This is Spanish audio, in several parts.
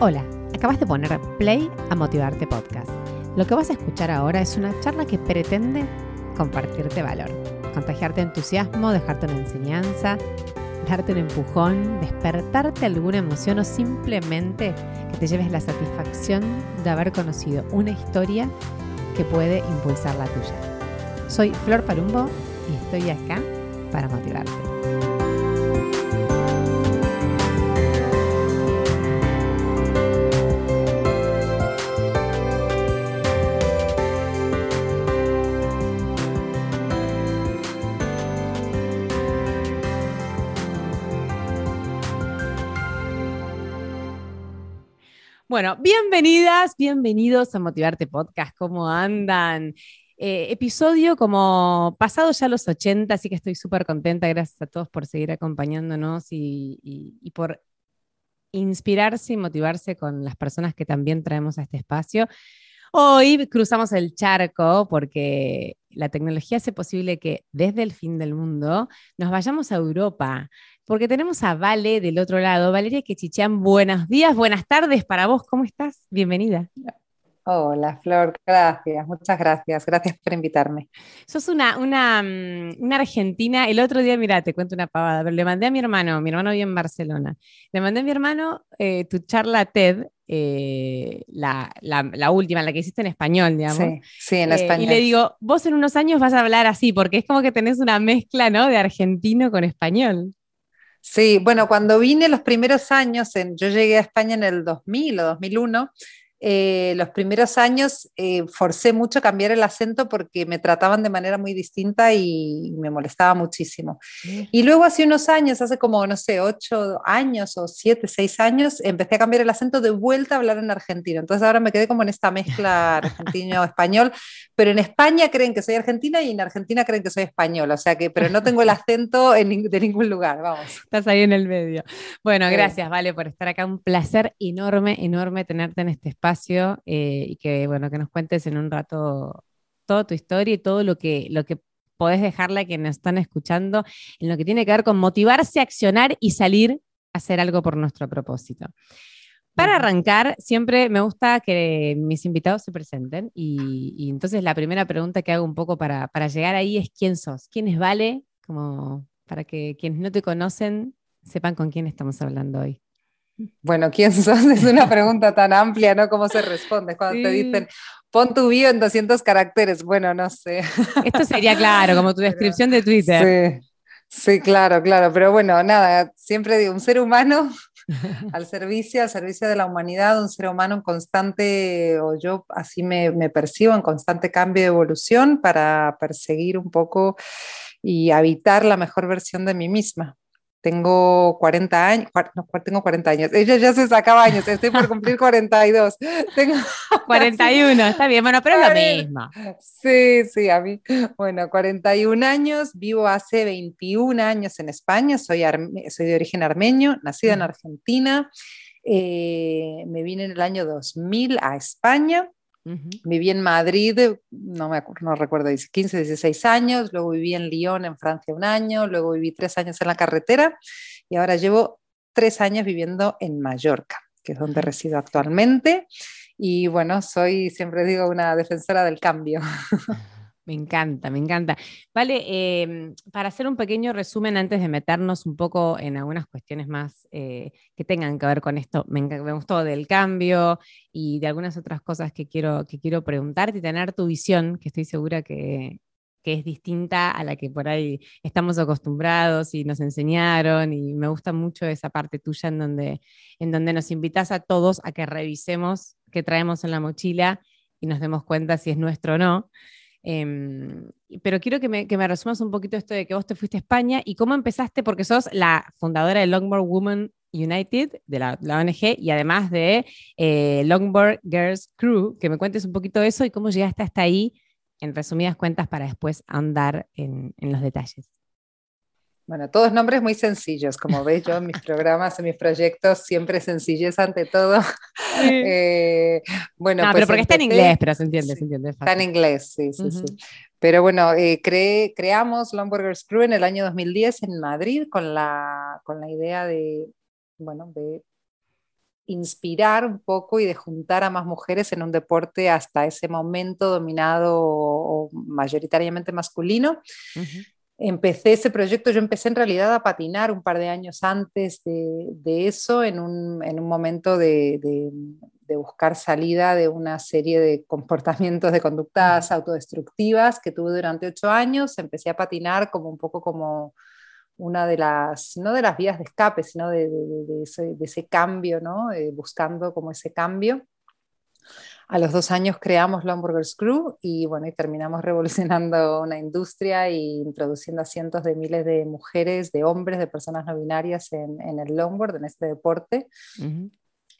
Hola, acabas de poner play a Motivarte Podcast. Lo que vas a escuchar ahora es una charla que pretende compartirte valor, contagiarte entusiasmo, dejarte una enseñanza, darte un empujón, despertarte alguna emoción o simplemente que te lleves la satisfacción de haber conocido una historia que puede impulsar la tuya. Soy Flor Palumbo y estoy acá para motivarte. Bueno, bienvenidas, bienvenidos a Motivarte Podcast. ¿Cómo andan? Eh, episodio como pasado ya los 80, así que estoy súper contenta. Gracias a todos por seguir acompañándonos y, por inspirarse y motivarse con las personas que también traemos a este espacio. Hoy cruzamos el charco porque la tecnología hace posible que desde el fin del mundo nos vayamos a Europa porque tenemos a Vale del otro lado. Valeria Quechichán, buenos días, buenas tardes para vos, ¿cómo estás? Bienvenida. Hola, Flor, gracias, muchas gracias, gracias por invitarme. Sos una, una, mm, una argentina, el otro día, mira, te cuento una pavada, pero le mandé a mi hermano, mi hermano vive en Barcelona, le mandé a mi hermano eh, tu charla TED, eh, la, la, última, la que hiciste en español, digamos. Sí, sí en español. Eh, y le digo, vos en unos años vas a hablar así, porque es como que tenés una mezcla, ¿no? De argentino con español. Sí, bueno, cuando vine los primeros años, yo llegué a España en el 2000 o 2001, eh, los primeros años eh, forcé mucho cambiar el acento porque me trataban de manera muy distinta y me molestaba muchísimo. Y luego hace unos años, hace como, no sé, ocho años o siete, seis años, empecé a cambiar el acento de vuelta a hablar en argentino. Entonces ahora me quedé como en esta mezcla argentino-español, pero en España creen que soy argentina y en Argentina creen que soy española, o sea que, pero no tengo el acento en, de ningún lugar, vamos. Estás ahí en el medio. Bueno, gracias, Vale, por estar acá. Un placer enorme, enorme tenerte en este espacio eh, y que, bueno, que nos cuentes en un rato toda tu historia y todo lo que, lo que podés dejarle a quienes están escuchando en lo que tiene que ver con motivarse a accionar y salir a hacer algo por nuestro propósito. Para arrancar, siempre me gusta que mis invitados se presenten y, entonces la primera pregunta que hago un poco para, para, llegar ahí es quién sos, quién es Vale, como para que quienes no te conocen sepan con quién estamos hablando hoy. Bueno, ¿quién sos? Es una pregunta tan amplia, ¿no? ¿Cómo se responde cuando te dicen, pon tu bio en 200 caracteres? Bueno, no sé. Esto sería claro, como tu descripción de Twitter. Sí, sí, claro, claro. Pero bueno, nada, siempre digo, un ser humano al servicio, al servicio de la humanidad, un ser humano en constante, o yo así me, me percibo, en constante cambio de evolución para perseguir un poco y habitar la mejor versión de mí misma. Tengo 40 años, no, tengo 40 años, ella ya se sacaba años, estoy por cumplir 42. Tengo 41, está bien, bueno, pero es lo mismo. Sí, sí, a mí, bueno, 41 años, vivo hace 21 años en España, soy, soy de origen armenio, nacida en Argentina, eh, me vine en el año 2000 a España Viví en Madrid, no, me no recuerdo, 15, 16 años, luego viví en Lyon, en Francia, un año, luego viví tres años en la carretera y ahora llevo tres años viviendo en Mallorca, que es donde resido actualmente. Y bueno, soy, siempre digo, una defensora del cambio. Me encanta, me encanta. Vale, em, para hacer un pequeño resumen antes de meternos un poco en algunas cuestiones más eh, que tengan que ver con esto, me, gustó del cambio y de algunas otras cosas que quiero, que quiero preguntarte y tener tu visión, que estoy segura que, es distinta a la que por ahí estamos acostumbrados y nos enseñaron y me gusta mucho esa parte tuya en donde, en donde nos invitas a todos a que revisemos qué traemos en la mochila y nos demos cuenta si es nuestro o no. Em, pero quiero que me, que me, resumas un poquito esto de que vos te fuiste a España y cómo empezaste, porque sos la fundadora de Longboard Women United, de la, ONG, y además de eh, Longboard Girls Crew, que me cuentes un poquito eso y cómo llegaste hasta ahí, en resumidas cuentas, para después andar en, en los detalles. Bueno, todos nombres muy sencillos, como veis yo en mis programas, en mis proyectos, siempre sencillez ante todo. Eh, bueno, no, pero porque está en inglés, pero se entiende, se entiende. Está en inglés, sí, sí, sí. Pero bueno, eh, creamos Longburgers Crew en el año 2010 en Madrid con la, con la idea de, bueno, de inspirar un poco y de juntar a más mujeres en un deporte hasta ese momento dominado o, mayoritariamente masculino. Empecé ese proyecto, yo empecé en realidad a patinar un par de años antes de, eso, en un, momento de, de, buscar salida de una serie de comportamientos, de conductas autodestructivas que tuve durante ocho años. Empecé a patinar como un poco como una de las, no de las vías de escape, sino de, ese, cambio, ¿no? Eh, buscando como ese cambio. A los dos años creamos Longburgers Crew y bueno, y terminamos revolucionando una industria e introduciendo a cientos de miles de mujeres, de hombres, de personas no binarias en, el longboard, en este deporte.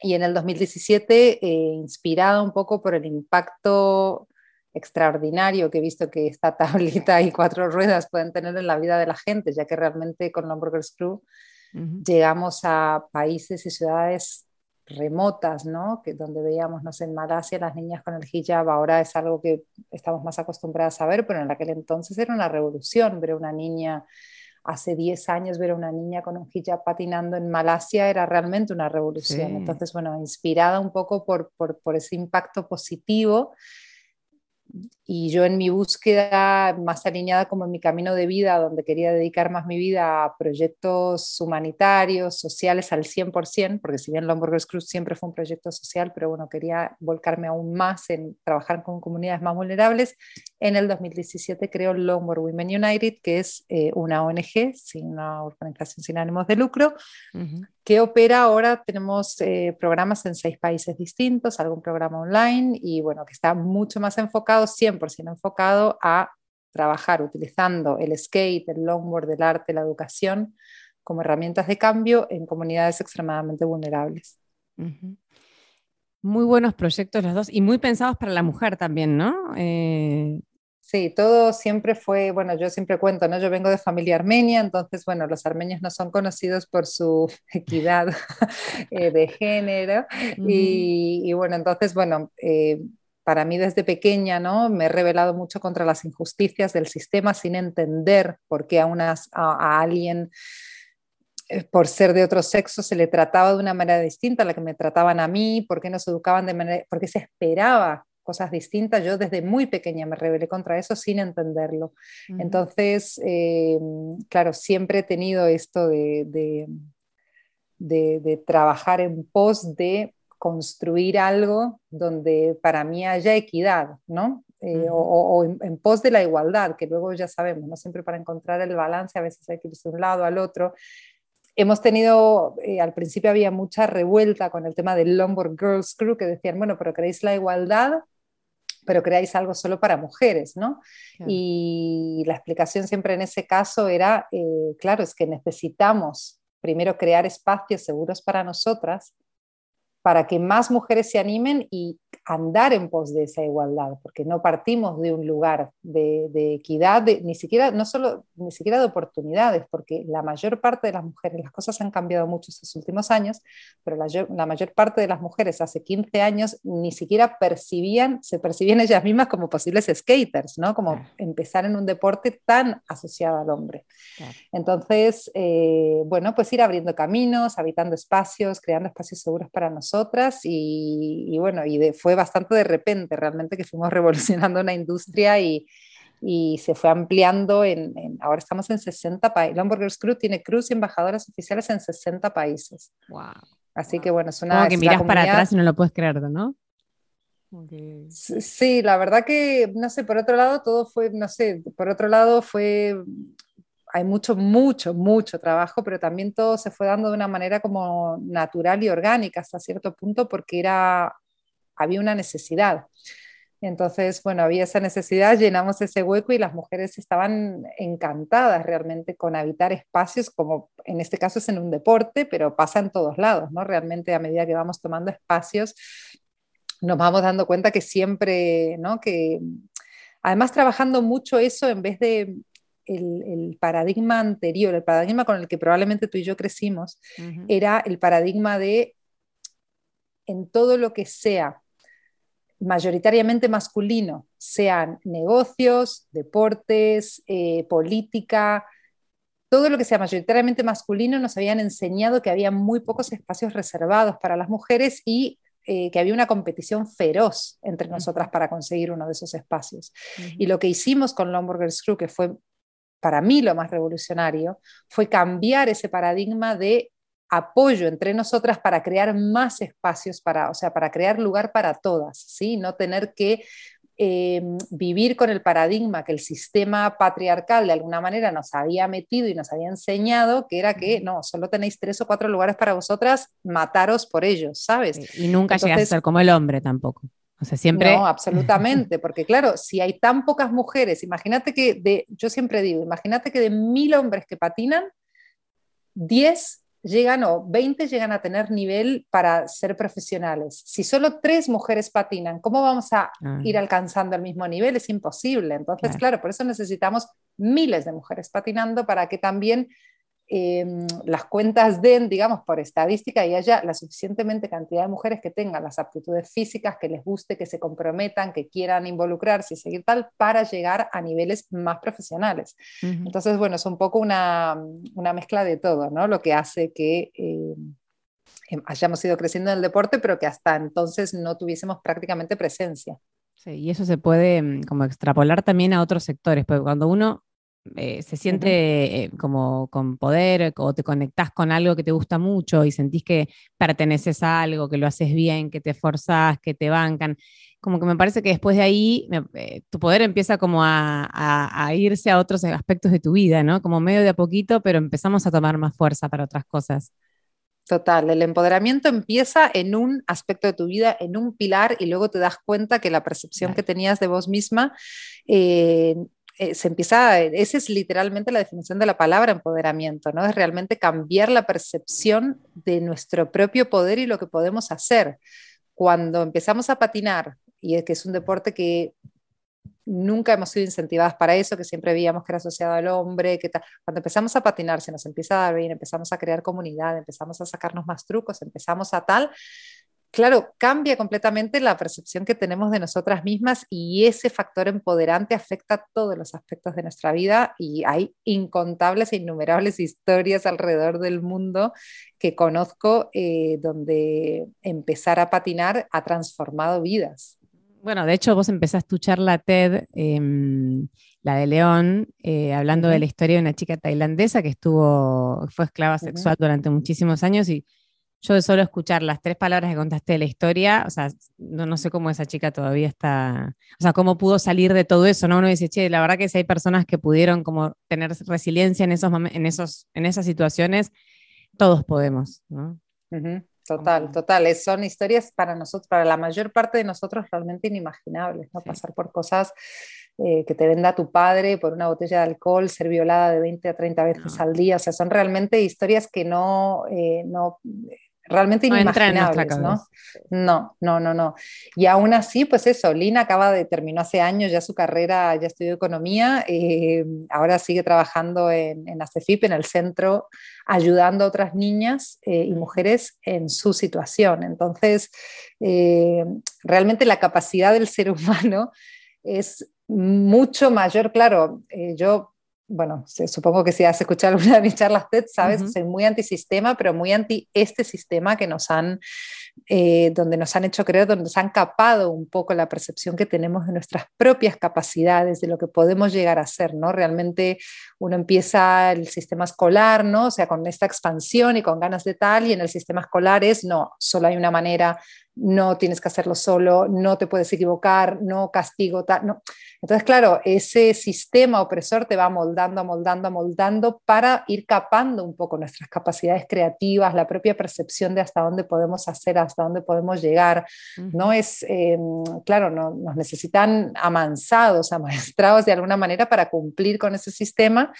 Y en el 2017, eh, inspirada un poco por el impacto extraordinario que he visto que esta tablita y cuatro ruedas pueden tener en la vida de la gente, ya que realmente con Lomburgers Crew llegamos a países y ciudades remotas, ¿no? Que donde veíamos, no sé, en Malasia las niñas con el hijab, ahora es algo que estamos más acostumbradas a ver, pero en aquel entonces era una revolución ver a una niña, hace 10 años ver a una niña con un hijab patinando en Malasia era realmente una revolución. Entonces, bueno, inspirada un poco por, por, por ese impacto positivo y yo en mi búsqueda más alineada como en mi camino de vida, donde quería dedicar más mi vida a proyectos humanitarios, sociales al 100%, porque si bien Lomburgers Cruz siempre fue un proyecto social, pero bueno, quería volcarme aún más en trabajar con comunidades más vulnerables, en el 2017 creo Longboard Women United, que es eh, una ONG, una organización sin ánimos de lucro, que opera ahora, tenemos eh, programas en seis países distintos, algún programa online y bueno, que está mucho más enfocado, 100% enfocado a trabajar utilizando el skate, el longboard, el arte, la educación como herramientas de cambio en comunidades extremadamente vulnerables. Muy buenos proyectos los dos y muy pensados para la mujer también, ¿no? Eh, Sí, todo siempre fue, bueno, yo siempre cuento, ¿no? Yo vengo de familia armenia, entonces, bueno, los armenios no son conocidos por su equidad eh, de género. y, bueno, entonces, bueno, eh, para mí desde pequeña, ¿no? Me he rebelado mucho contra las injusticias del sistema sin entender por qué a, unas, a, alguien eh, por ser de otro sexo se le trataba de una manera distinta a la que me trataban a mí, por qué nos educaban de manera, por qué se esperaba cosas distintas. Yo desde muy pequeña me rebelé contra eso sin entenderlo. Entonces, eh, claro, siempre he tenido esto de, de, trabajar en pos de construir algo donde para mí haya equidad, ¿no? Eh, o, en, pos de la igualdad, que luego ya sabemos, ¿no? Siempre para encontrar el balance a veces hay que irse de un lado al otro. Hemos tenido, eh, al principio había mucha revuelta con el tema del Lombard Girls Crew, que decían, bueno, pero ¿queréis la igualdad pero creáis algo solo para mujeres, ¿no? Y la explicación siempre en ese caso era, eh, claro, es que necesitamos primero crear espacios seguros para nosotras para que más mujeres se animen y andar en pos de esa igualdad, porque no partimos de un lugar de, equidad, ni siquiera, no solo, ni siquiera de oportunidades, porque la mayor parte de las mujeres, las cosas han cambiado mucho estos últimos años, pero la, mayor parte de las mujeres hace 15 años ni siquiera percibían, se percibían ellas mismas como posibles skaters, ¿no? Como empezar en un deporte tan asociado al hombre. Entonces, eh, bueno, pues ir abriendo caminos, habitando espacios, creando espacios seguros para nosotras y, bueno, y de, fue bastante de repente realmente que fuimos revolucionando una industria y, y se fue ampliando en, ahora estamos en 60 países. Lomburgers Crew tiene cruz y embajadoras oficiales en 60 países. Wow. Así que bueno, es una... Como que miras para atrás y no lo puedes creer, ¿no? Sí, la verdad que, no sé, por otro lado, todo fue, no sé, por otro lado fue, hay mucho, mucho, mucho trabajo, pero también todo se fue dando de una manera como natural y orgánica hasta cierto punto porque era había una necesidad. Entonces, bueno, había esa necesidad, llenamos ese hueco y las mujeres estaban encantadas realmente con habitar espacios, como en este caso es en un deporte, pero pasa en todos lados, ¿no? Realmente a medida que vamos tomando espacios, nos vamos dando cuenta que siempre, ¿no? Que además trabajando mucho eso en vez de el, paradigma anterior, el paradigma con el que probablemente tú y yo crecimos, era el paradigma de en todo lo que sea mayoritariamente masculino, sean negocios, deportes, eh, política, todo lo que sea mayoritariamente masculino nos habían enseñado que había muy pocos espacios reservados para las mujeres y eh, que había una competición feroz entre nosotras para conseguir uno de esos espacios. Y lo que hicimos con Lomburgers Crew, que fue para mí lo más revolucionario, fue cambiar ese paradigma de apoyo entre nosotras para crear más espacios para, o sea, para crear lugar para todas, ¿sí? No tener que eh, vivir con el paradigma que el sistema patriarcal de alguna manera nos había metido y nos había enseñado, que era que no, solo tenéis tres o cuatro lugares para vosotras, mataros por ellos, ¿sabes? Y nunca llegas a ser como el hombre tampoco. O sea, siempre... No, absolutamente, porque claro, si hay tan pocas mujeres, imagínate que de, yo siempre digo, imagínate que de mil hombres que patinan, diez llegan o 20 llegan a tener nivel para ser profesionales. Si solo tres mujeres patinan, ¿cómo vamos a ah. ir alcanzando el mismo nivel? Es imposible. Entonces, claro, por eso necesitamos miles de mujeres patinando para que también Em, las cuentas den, digamos, por estadística y haya la suficientemente cantidad de mujeres que tengan las aptitudes físicas, que les guste, que se comprometan, que quieran involucrarse y seguir tal, para llegar a niveles más profesionales. Entonces, bueno, es un poco una, una, mezcla de todo, ¿no? Lo que hace que... Em, hayamos ido creciendo en el deporte, pero que hasta entonces no tuviésemos prácticamente presencia. Sí, y eso se puede como extrapolar también a otros sectores, porque cuando uno eh, se siente eh, como con poder o te conectás con algo que te gusta mucho y sentís que perteneces a algo, que lo haces bien, que te forzás, que te bancan. Como que me parece que después de ahí eh, tu poder empieza como a, a, irse a otros aspectos de tu vida, ¿no? Como medio de a poquito, pero empezamos a tomar más fuerza para otras cosas. Total, el empoderamiento empieza en un aspecto de tu vida, en un pilar, y luego te das cuenta que la percepción que tenías de vos misma eh, se empieza, esa es literalmente la definición de la palabra empoderamiento, ¿no? Es realmente cambiar la percepción de nuestro propio poder y lo que podemos hacer. Cuando empezamos a patinar, y es que es un deporte que nunca hemos sido incentivadas para eso, que siempre veíamos que era asociado al hombre, que cuando empezamos a patinar se nos empieza a dar bien, empezamos a crear comunidad, empezamos a sacarnos más trucos, empezamos a tal, claro, cambia completamente la percepción que tenemos de nosotras mismas y ese factor empoderante afecta todos los aspectos de nuestra vida y hay incontables e innumerables historias alrededor del mundo que conozco eh, donde empezar a patinar ha transformado vidas. Bueno, de hecho vos empezaste tu charla TED, em, la de León, eh, hablando de la historia de una chica tailandesa que estuvo, fue esclava sexual durante muchísimos años y yo de solo escuchar las tres palabras que contaste de la historia, o sea, no, no, sé cómo esa chica todavía está, o sea, cómo pudo salir de todo eso, ¿no? Uno dice, che, la verdad que si hay personas que pudieron como tener resiliencia en, esos en, esos, en esas situaciones, todos podemos, ¿no? Total, total. Son historias para nosotros, para la mayor parte de nosotros realmente inimaginables, ¿no? Pasar por cosas eh, que te venda tu padre por una botella de alcohol, ser violada de 20 a 30 veces al día, o sea, son realmente historias que no, eh, no realmente inimaginables, ¿no? No, no, no, no. Y aún así, pues eso, Lina acaba de, terminó hace años ya su carrera, ya estudió economía, eh, ahora sigue trabajando en, en ACEFIP, en el centro, ayudando a otras niñas eh, y mujeres en su situación. Entonces, eh, realmente la capacidad del ser humano es mucho mayor, claro, yo bueno, supongo que si has escuchado alguna de mis charlas TED, sabes, soy muy antisistema, pero muy anti este sistema que nos han, eh, donde nos han hecho creer, donde nos han capado un poco la percepción que tenemos de nuestras propias capacidades, de lo que podemos llegar a ser, ¿no? Realmente uno empieza el sistema escolar, ¿no? O sea, con esta expansión y con ganas de tal, y en el sistema escolar es, no, solo hay una manera, no tienes que hacerlo solo, no te puedes equivocar, no castigo, tal, no. Entonces, claro, ese sistema opresor te va moldando, moldando, moldando para ir capando un poco nuestras capacidades creativas, la propia percepción de hasta dónde podemos hacer, hasta dónde podemos llegar. No es, em, claro, no, nos necesitan amansados, amaestrados de alguna manera para cumplir con ese sistema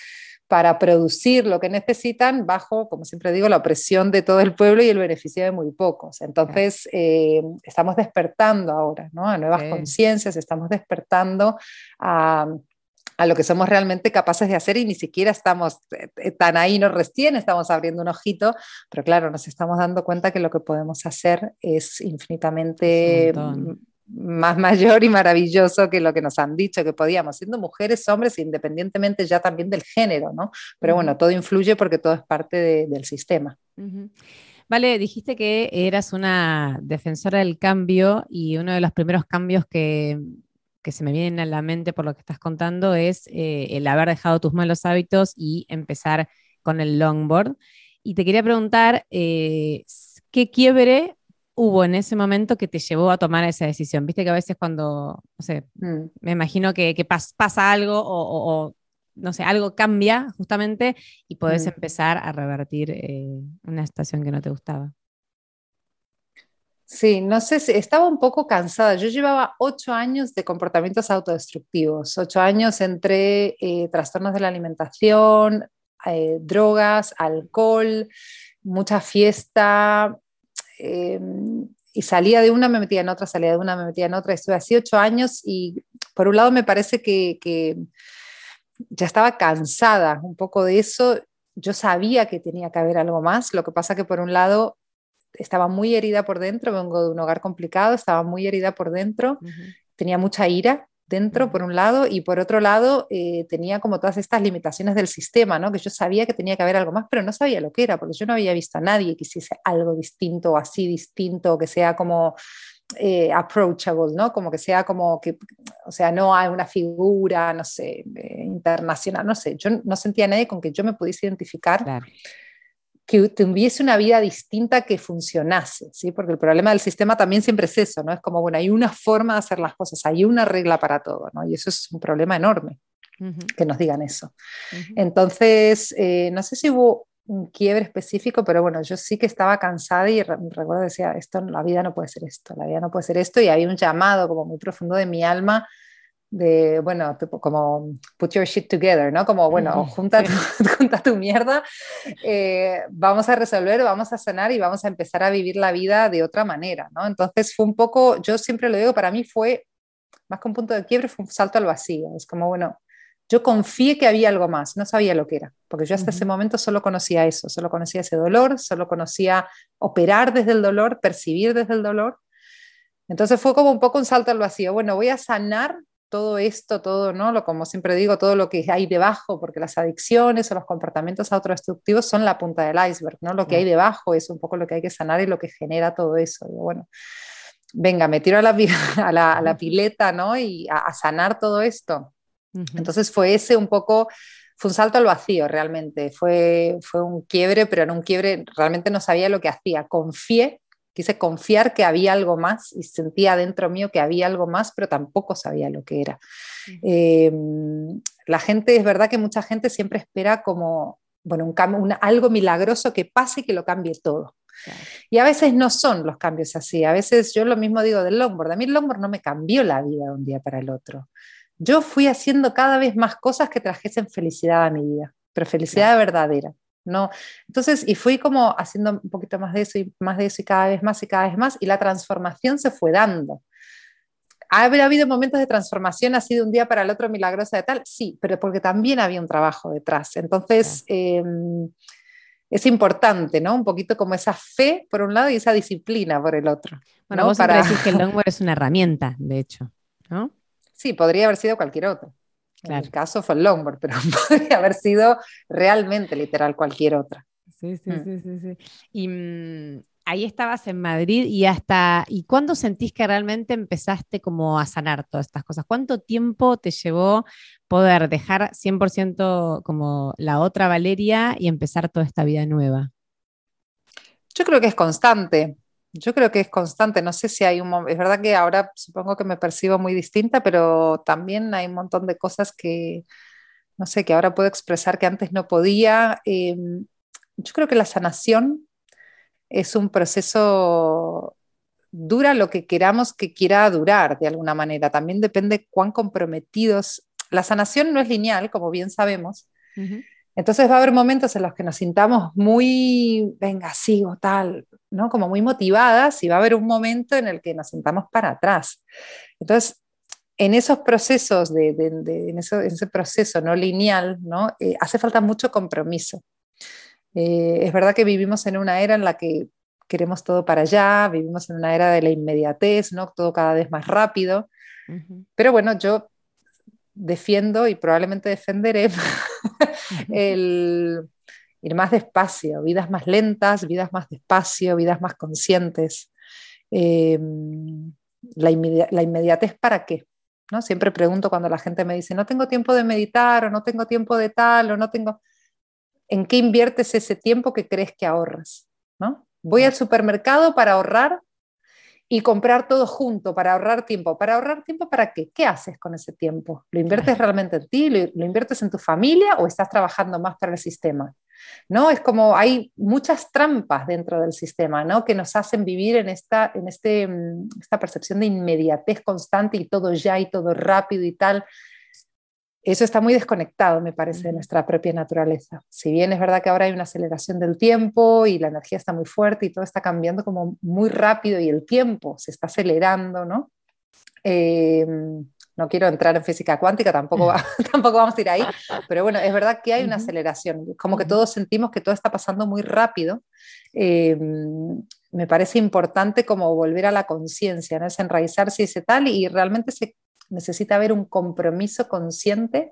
para producir lo que necesitan bajo, como siempre digo, la opresión de todo el pueblo y el beneficio de muy pocos. Entonces, eh, estamos despertando ahora ¿no? a nuevas conciencias, estamos despertando a, a, lo que somos realmente capaces de hacer y ni siquiera estamos eh, tan ahí, nos recién estamos abriendo un ojito, pero claro, nos estamos dando cuenta que lo que podemos hacer es infinitamente más mayor y maravilloso que lo que nos han dicho que podíamos, siendo mujeres, hombres, independientemente ya también del género, ¿no? Pero bueno, todo influye porque todo es parte del sistema. Vale, dijiste que eras una defensora del cambio y uno de los primeros cambios que, se me vienen a la mente por lo que estás contando es eh, el haber dejado tus malos hábitos y empezar con el longboard. Y te quería preguntar, eh, ¿qué quiebre hubo en ese momento que te llevó a tomar esa decisión? Viste que a veces cuando, no sé, mm. me imagino que, pasa algo o, no sé, algo cambia justamente y podés mm. empezar a revertir eh, una situación que no te gustaba. Sí, no sé, estaba un poco cansada. Yo llevaba ocho años de comportamientos autodestructivos, ocho años entre eh, trastornos de la alimentación, eh, drogas, alcohol, mucha fiesta, Em, y salía de una, me metía en otra, salía de una, me metía en otra. Estuve así ocho años y por un lado me parece que, que ya estaba cansada un poco de eso. Yo sabía que tenía que haber algo más. Lo que pasa que por un lado estaba muy herida por dentro, vengo de un hogar complicado, estaba muy herida por dentro, tenía mucha ira dentro, por un lado, y por otro lado eh, tenía como todas estas limitaciones del sistema, ¿no? que yo sabía que tenía que haber algo más, pero no sabía lo que era, porque yo no había visto a nadie que hiciese algo distinto o así distinto, que sea como eh, approachable, ¿no? Como que sea como que, o sea, no hay una figura, no sé, eh, internacional, no sé, yo no sentía a nadie con que yo me pudiese identificar. Claro que tuviese una vida distinta que funcionase, ¿sí? Porque el problema del sistema también siempre es eso, ¿no? Es como, bueno, hay una forma de hacer las cosas, hay una regla para todo, ¿no? Y eso es un problema enorme, que nos digan eso. Entonces, eh, no sé si hubo un quiebre específico, pero bueno, yo sí que estaba cansada y recuerdo decía, esto, la vida no puede ser esto, la vida no puede ser esto, y había un llamado como muy profundo de mi alma de, bueno, como put your shit together, ¿no? Como, bueno, junta, tu, junta tu mierda, eh, vamos a resolver, vamos a sanar y vamos a empezar a vivir la vida de otra manera, ¿no? Entonces fue un poco, yo siempre lo digo, para mí fue, más que un punto de quiebre, fue un salto al vacío. Es como, bueno, yo confié que había algo más, no sabía lo que era, porque yo hasta ese momento solo conocía eso, solo conocía ese dolor, solo conocía operar desde el dolor, percibir desde el dolor. Entonces fue como un poco un salto al vacío. Bueno, voy a sanar todo esto, todo, ¿no? Lo, como siempre digo, todo lo que hay debajo, porque las adicciones o los comportamientos autodestructivos son la punta del iceberg, ¿no? Lo que hay debajo es un poco lo que hay que sanar y lo que genera todo eso. bueno, venga, me tiro a la, a la, pileta, ¿no? Y a, sanar todo esto. Entonces fue ese un poco, fue un salto al vacío realmente, fue, fue un quiebre, pero en un quiebre realmente no sabía lo que hacía. Confié quise confiar que había algo más y sentía dentro mío que había algo más, pero tampoco sabía lo que era. Em, la gente, es verdad que mucha gente siempre espera como, bueno, un, algo milagroso que pase y que lo cambie todo. Y a veces no son los cambios así. A veces yo lo mismo digo del longboard. A mí el longboard no me cambió la vida de un día para el otro. Yo fui haciendo cada vez más cosas que trajesen felicidad a mi vida, pero felicidad verdadera. ¿No? Entonces, y fui como haciendo un poquito más de eso y más de eso y cada vez más y cada vez más, y la transformación se fue dando. ¿Ha habido momentos de transformación así de un día para el otro milagrosa de tal? Sí, pero porque también había un trabajo detrás. Entonces, em, es importante, ¿no? Un poquito como esa fe por un lado y esa disciplina por el otro. Bueno, vos para decir que el longboard es una herramienta, de hecho, ¿no? Sí, podría haber sido cualquier otro. En el caso fue el longboard, pero podría haber sido realmente literal cualquier otra. Sí, sí, mm. sí, sí, sí. Y mm, ahí estabas en Madrid y hasta, ¿y cuándo sentís que realmente empezaste como a sanar todas estas cosas? ¿Cuánto tiempo te llevó poder dejar 100% como la otra Valeria y empezar toda esta vida nueva? Yo creo que es constante. Yo creo que es constante, no sé si hay un es verdad que ahora supongo que me percibo muy distinta, pero también hay un montón de cosas que, no sé, que ahora puedo expresar que antes no podía. Em, yo creo que la sanación es un proceso, dura lo que queramos que quiera durar de alguna manera, también depende cuán comprometidos. La sanación no es lineal, como bien sabemos. Entonces va a haber momentos en los que nos sintamos muy, venga, sigo tal, ¿no? Como muy motivadas y va a haber un momento en el que nos sintamos para atrás. Entonces, en esos procesos, de, en, ese proceso no lineal, ¿no? Eh, hace falta mucho compromiso. Eh, es verdad que vivimos en una era en la que queremos todo para allá, vivimos en una era de la inmediatez, ¿no? Todo cada vez más rápido. Pero bueno, yo defiendo y probablemente defenderé el ir más despacio, vidas más lentas, vidas más despacio, vidas más conscientes. La, la, inmediatez para qué? ¿No? Siempre pregunto cuando la gente me dice, no tengo tiempo de meditar o no tengo tiempo de tal o no tengo... ¿En qué inviertes ese tiempo que crees que ahorras? ¿no? Voy al supermercado para ahorrar y comprar todo junto para ahorrar tiempo. ¿Para ahorrar tiempo para qué? ¿Qué haces con ese tiempo? ¿Lo inviertes realmente en ti? ¿Lo, inviertes en tu familia o estás trabajando más para el sistema? ¿No? Es como hay muchas trampas dentro del sistema, ¿no? Que nos hacen vivir en esta, en este, mm, esta percepción de inmediatez constante y todo ya y todo rápido y tal eso está muy desconectado, me parece, de nuestra propia naturaleza. Si bien es verdad que ahora hay una aceleración del tiempo y la energía está muy fuerte y todo está cambiando como muy rápido y el tiempo se está acelerando, ¿no? Em, no quiero entrar en física cuántica, tampoco, tampoco vamos a ir ahí, pero bueno, es verdad que hay una aceleración, como que todos sentimos que todo está pasando muy rápido. Em, me parece importante como volver a la conciencia, ¿no? es enraizarse ese tal y realmente se necesita haber un compromiso consciente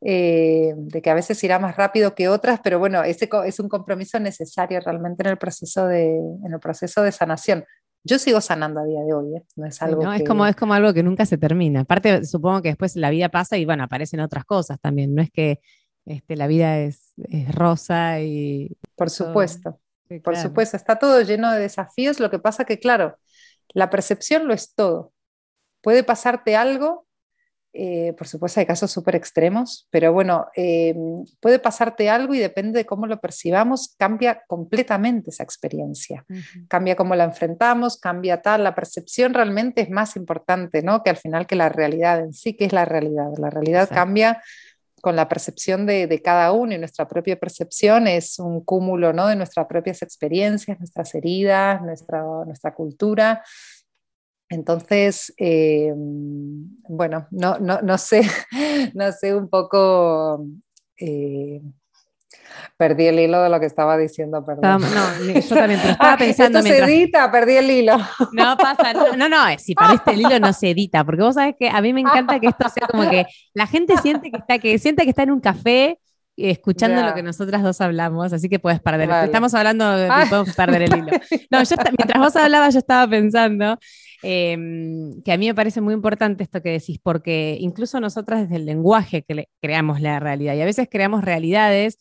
eh, de que a veces irá más rápido que otras, pero bueno, ese es un compromiso necesario realmente en el proceso de, en el proceso de sanación. Yo sigo sanando a día de hoy, ¿eh? no es algo es, como, es como algo que nunca se termina. Aparte, supongo que después la vida pasa y bueno, aparecen otras cosas también, no es que este, la vida es, rosa y... Por supuesto, por supuesto, está todo lleno de desafíos, lo que pasa que, claro, la percepción lo es todo. Puede pasarte algo, eh, por supuesto hay casos súper extremos, pero bueno, eh, puede pasarte algo y depende de cómo lo percibamos, cambia completamente esa experiencia, cambia cómo la enfrentamos, cambia tal, la percepción realmente es más importante, ¿no? Que al final que la realidad en sí, que es la realidad, la realidad cambia con la percepción de, cada uno y nuestra propia percepción es un cúmulo ¿no? de nuestras propias experiencias, nuestras heridas, nuestra, nuestra cultura entonces, eh, bueno, no, no, no, sé, no sé un poco... Eh, perdí el hilo de lo que estaba diciendo, perdón. No, yo también, pero estaba pensando. Esto se edita, perdí el hilo. No pasa, no, no, si perdiste el hilo no se edita, porque vos sabés que a mí me encanta que esto sea como que la gente siente que está, que siente que está en un café escuchando lo que nosotras dos hablamos, así que puedes perder. Estamos hablando de podemos perder el hilo. No, yo, mientras vos hablabas, yo estaba pensando Em, que a mí me parece muy importante esto que decís, porque incluso nosotras desde el lenguaje creamos la realidad y a veces creamos realidades,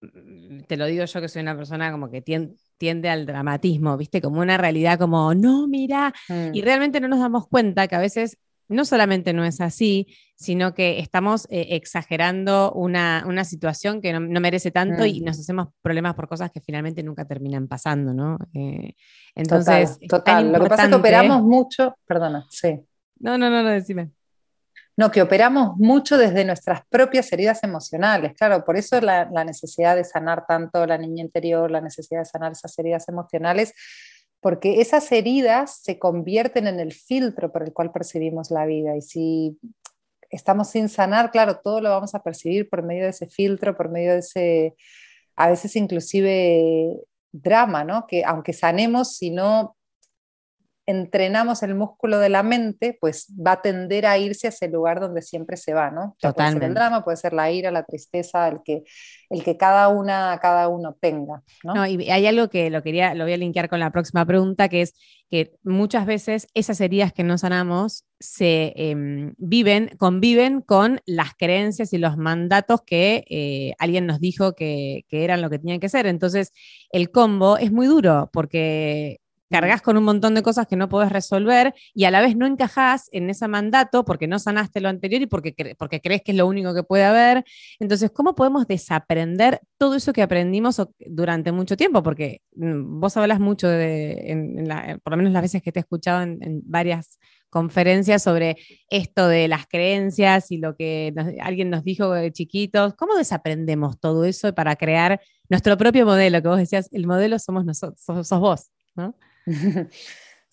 mm, te lo digo yo que soy una persona como que tiende, al dramatismo, ¿viste? Como una realidad como, no, mira, y mm. realmente no nos damos cuenta que a veces no solamente no es así, sino que estamos eh, exagerando una, situación que no, merece tanto y mm. nos hacemos problemas por cosas que finalmente nunca terminan pasando, ¿no? Eh, entonces, total, lo que pasa es que operamos mucho, perdona, sí. No, no, no, no, decime. No, que operamos mucho desde nuestras propias heridas emocionales, claro, por eso la, la necesidad de sanar tanto la niña interior, la necesidad de sanar esas heridas emocionales, porque esas heridas se convierten en el filtro por el cual percibimos la vida. Y si estamos sin sanar, claro, todo lo vamos a percibir por medio de ese filtro, por medio de ese, a veces inclusive drama, ¿no? Que aunque sanemos, si no entrenamos el músculo de la mente, pues va a tender a irse a ese lugar donde siempre se va, ¿no? Totalmente. Puede ser el drama, puede ser la ira, la tristeza, el que, el que cada una, cada uno tenga, ¿no? y hay algo que lo quería, lo voy a linkear con la próxima pregunta, que es que muchas veces esas heridas que no sanamos se em, viven, conviven con las creencias y los mandatos que eh, alguien nos dijo que, que eran lo que tenían que ser. Entonces, el combo es muy duro porque cargas con un montón de cosas que no puedes resolver y a la vez no encajás en ese mandato porque no sanaste lo anterior y porque, porque crees que es lo único que puede haber. Entonces, ¿cómo podemos desaprender todo eso que aprendimos durante mucho tiempo? Porque mm, vos hablas mucho de, por lo menos las veces que te he escuchado en, varias conferencias sobre esto de las creencias y lo que alguien nos dijo de chiquitos. ¿Cómo desaprendemos todo eso para crear nuestro propio modelo? Que vos decías, el modelo somos nosotros, sos vos, ¿no?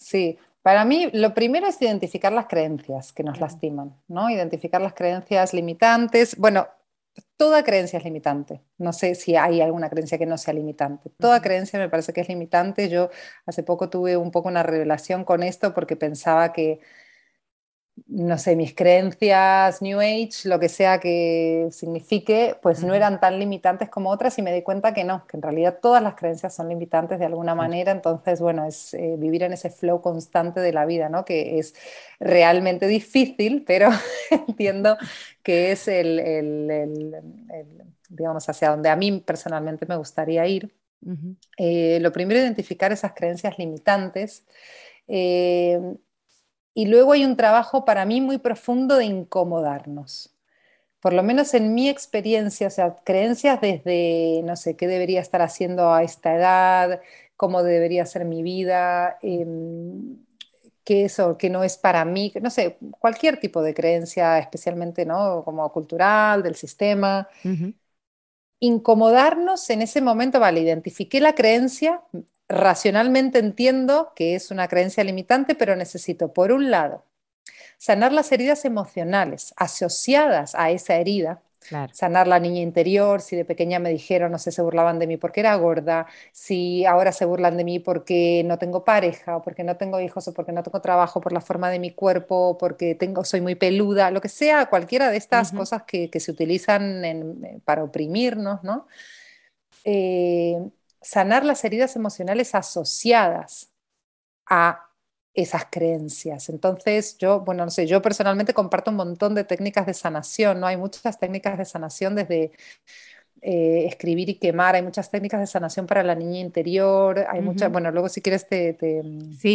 Sí, para mí lo primero es identificar las creencias que nos lastiman, ¿no? Identificar las creencias limitantes. Bueno, toda creencia es limitante. No sé si hay alguna creencia que no sea limitante. Toda creencia me parece que es limitante. Yo hace poco tuve un poco una revelación con esto porque pensaba que no sé, mis creencias New Age, lo que sea que signifique, pues no eran tan limitantes como otras y me di cuenta que no, que en realidad todas las creencias son limitantes de alguna manera, entonces, bueno, es eh, vivir en ese flow constante de la vida, ¿no? Que es realmente difícil, pero entiendo que es el, digamos, hacia donde a mí personalmente me gustaría ir. Eh, lo primero, identificar esas creencias limitantes. Eh, y luego hay un trabajo para mí muy profundo de incomodarnos. Por lo menos en mi experiencia, o sea, creencias desde, no sé, qué debería estar haciendo a esta edad, cómo debería ser mi vida, em, qué es o qué no es para mí, no sé, cualquier tipo de creencia, especialmente, ¿no? Como cultural, del sistema. Incomodarnos en ese momento, vale, identifiqué la creencia, racionalmente entiendo que es una creencia limitante, pero necesito, por un lado, sanar las heridas emocionales asociadas a esa herida. Sanar la niña interior, si de pequeña me dijeron, no sé, se burlaban de mí porque era gorda, si ahora se burlan de mí porque no tengo pareja, o porque no tengo hijos, o porque no tengo trabajo, por la forma de mi cuerpo, porque tengo, soy muy peluda, lo que sea, cualquiera de estas cosas que, se utilizan para oprimirnos, ¿no? Eh, sanar las heridas emocionales asociadas a esas creencias. Entonces, yo, bueno, no sé, yo personalmente comparto un montón de técnicas de sanación, ¿no? Hay muchas técnicas de sanación desde eh, escribir y quemar, hay muchas técnicas de sanación para la niña interior, hay muchas, bueno, luego si quieres te,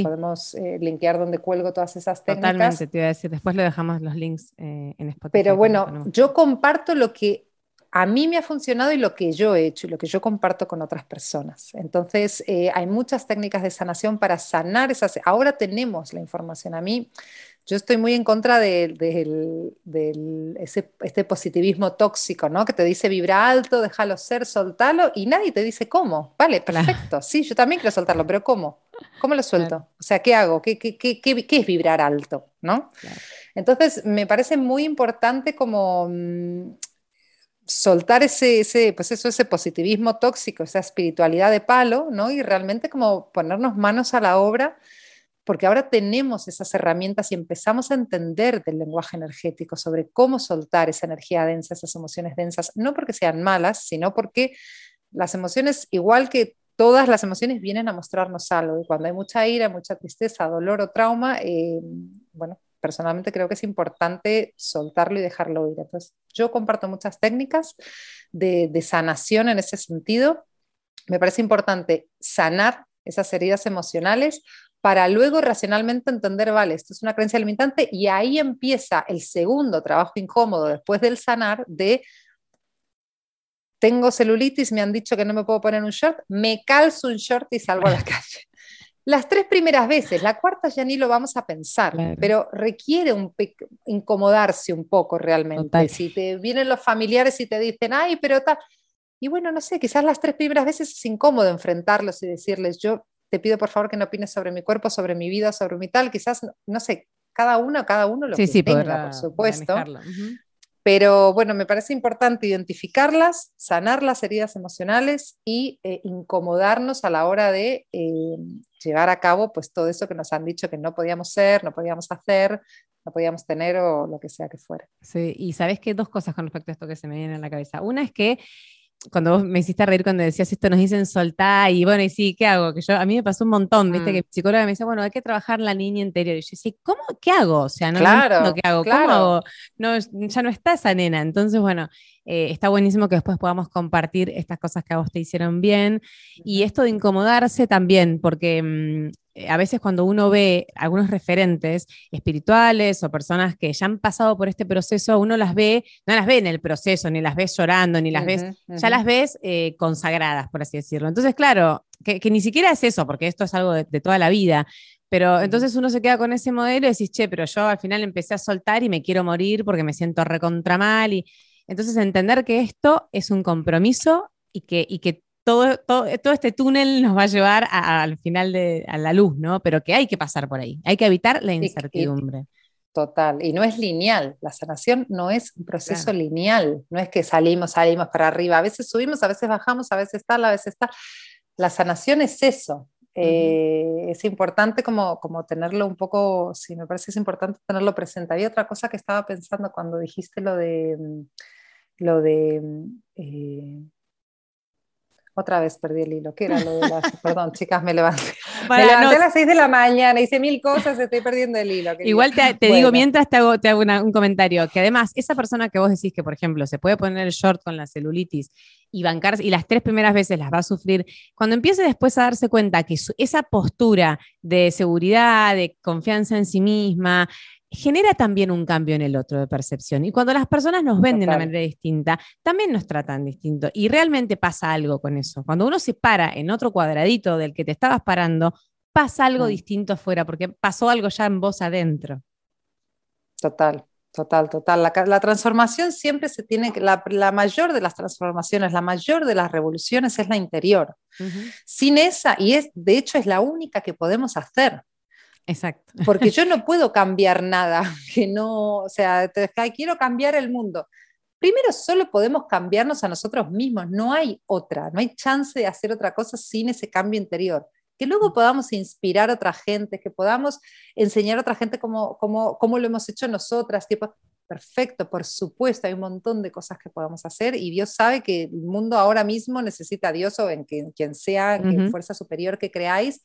podemos eh, linkear donde cuelgo todas esas técnicas. Totalmente, te iba a decir, después le dejamos los links eh, en Spotify. Pero bueno, yo comparto lo que a mí me ha funcionado y lo que yo he hecho y lo que yo comparto con otras personas. Entonces, eh, hay muchas técnicas de sanación para sanar esas. Ahora tenemos la información. A mí, yo estoy muy en contra de, este positivismo tóxico, ¿no? Que te dice vibra alto, déjalo ser, soltalo y nadie te dice cómo. Vale, perfecto. Sí, yo también quiero soltarlo, pero ¿cómo? ¿Cómo lo suelto? O sea, ¿qué hago? ¿Qué, qué, es vibrar alto? ¿No? Entonces, me parece muy importante como mm, soltar ese, ese, pues eso, ese positivismo tóxico, esa espiritualidad de palo, ¿no? Y realmente como ponernos manos a la obra, porque ahora tenemos esas herramientas y empezamos a entender del lenguaje energético sobre cómo soltar esa energía densa, esas emociones densas, no porque sean malas, sino porque las emociones, igual que todas las emociones, vienen a mostrarnos algo. Y cuando hay mucha ira, mucha tristeza, dolor o trauma, eh, bueno, personalmente creo que es importante soltarlo y dejarlo ir. Entonces, yo comparto muchas técnicas de, sanación en ese sentido. Me parece importante sanar esas heridas emocionales para luego racionalmente entender, vale, esto es una creencia limitante y ahí empieza el segundo trabajo incómodo después del sanar de tengo celulitis, me han dicho que no me puedo poner un short, me calzo un short y salgo a la calle las tres primeras veces, la cuarta ya ni lo vamos a pensar, pero requiere un incomodarse un poco realmente. Si te vienen los familiares y te dicen, ay, pero tal, y bueno, no sé, quizás las tres primeras veces es incómodo enfrentarlos y decirles, yo te pido por favor que no opines sobre mi cuerpo, sobre mi vida, sobre mi tal, quizás, no sé, cada uno, cada uno lo que sí, tenga, por supuesto. Pero bueno, me parece importante identificarlas, sanar las heridas emocionales y eh, incomodarnos a la hora de eh, llevar a cabo pues todo eso que nos han dicho que no podíamos ser, no podíamos hacer, no podíamos tener o lo que sea que fuera. Sí, y sabes que dos cosas con respecto a esto que se me vienen a la cabeza. Una es que cuando vos me hiciste reír cuando decías esto, nos dicen soltar y bueno, y sí, ¿qué hago? Que yo, a mí me pasó un montón, viste, que mm. que psicóloga me decía, bueno, hay que trabajar la niña interior. Y yo decía, ¿cómo? ¿Qué hago? O sea, no, claro, ¿qué hago? ¿Cómo No, ya no está esa nena. Entonces, bueno, eh, está buenísimo que después podamos compartir estas cosas que a vos te hicieron bien. Y esto de incomodarse también, porque mm, a veces cuando uno ve algunos referentes espirituales o personas que ya han pasado por este proceso, uno las ve, no las ve en el proceso, ni las ves llorando, ni las ves, ya las ves eh, consagradas, por así decirlo. Entonces, claro, que, ni siquiera es eso, porque esto es algo de, toda la vida. Pero entonces uno se queda con ese modelo y decís, che, pero yo al final empecé a soltar y me quiero morir porque me siento recontra mal. Y entonces entender que esto es un compromiso y que, y que todo, todo, este túnel nos va a llevar al final de a la luz, ¿no? Pero que hay que pasar por ahí, hay que evitar la incertidumbre. Total, y no es lineal, la sanación no es un proceso lineal, no es que salimos, salimos para arriba, a veces subimos, a veces bajamos, a veces tal, a veces está. La sanación es eso, eh, es importante como, como tenerlo un poco, sí, me parece es importante tenerlo presente. Había otra cosa que estaba pensando cuando dijiste lo de, mm, lo de mm, eh, otra vez perdí el hilo. ¿Qué era lo de las.? Perdón, chicas, me levanté. me levanté a las 6 de la mañana, hice mil cosas, estoy perdiendo el hilo. Igual te, digo, mientras te hago, te hago un comentario, que además, esa persona que vos decís que, por ejemplo, se puede poner el short con la celulitis y bancarse, y las tres primeras veces las va a sufrir, cuando empiece después a darse cuenta que esa postura de seguridad, de confianza en sí misma, genera también un cambio en el otro de percepción. Y cuando las personas nos ven de una manera distinta, también nos tratan distinto. Y realmente pasa algo con eso. Cuando uno se para en otro cuadradito del que te estabas parando, pasa algo distinto afuera, porque pasó algo ya en vos adentro. Total, total, total. La, transformación siempre se tiene que, la, mayor de las transformaciones, la mayor de las revoluciones es la interior. Sin esa, y es, de hecho es la única que podemos hacer. Exacto. Porque yo no puedo cambiar nada, que no, o sea, quiero cambiar el mundo. Primero, solo podemos cambiarnos a nosotros mismos, no hay otra, no hay chance de hacer otra cosa sin ese cambio interior. Que luego podamos inspirar a otra gente, que podamos enseñar a otra gente cómo, cómo, cómo lo hemos hecho nosotras. Tipo, perfecto, por supuesto, hay un montón de cosas que podemos hacer y Dios sabe que el mundo ahora mismo necesita a Dios o en quien, quien sea, en fuerza superior que creáis,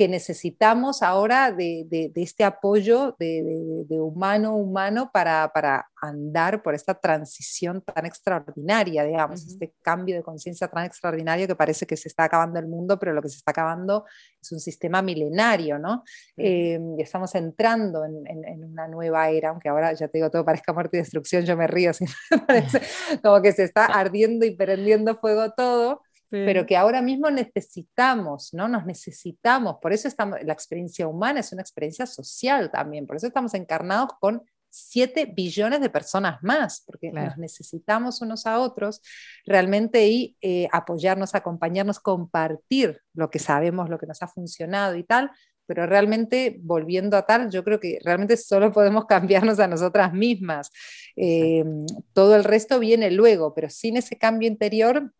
que necesitamos ahora de, este apoyo de, humano humano para, andar por esta transición tan extraordinaria, digamos, este cambio de conciencia tan extraordinario que parece que se está acabando el mundo, pero lo que se está acabando es un sistema milenario, ¿no? Eh, y estamos entrando en, una nueva era, aunque ahora ya te digo, todo parezca muerte y destrucción, yo me río, parece como que se está ardiendo y prendiendo fuego todo pero que ahora mismo necesitamos, ¿no? Nos necesitamos, por eso estamos, la experiencia humana es una experiencia social también, por eso estamos encarnados con 7 billones de personas más, porque nos necesitamos unos a otros realmente y eh, apoyarnos, acompañarnos, compartir lo que sabemos, lo que nos ha funcionado y tal, pero realmente volviendo a tal, yo creo que realmente solo podemos cambiarnos a nosotras mismas. Eh, todo el resto viene luego, pero sin ese cambio interior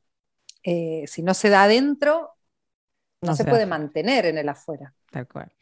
eh, si no se da adentro, no, se, puede mantener en el afuera. Tal cual.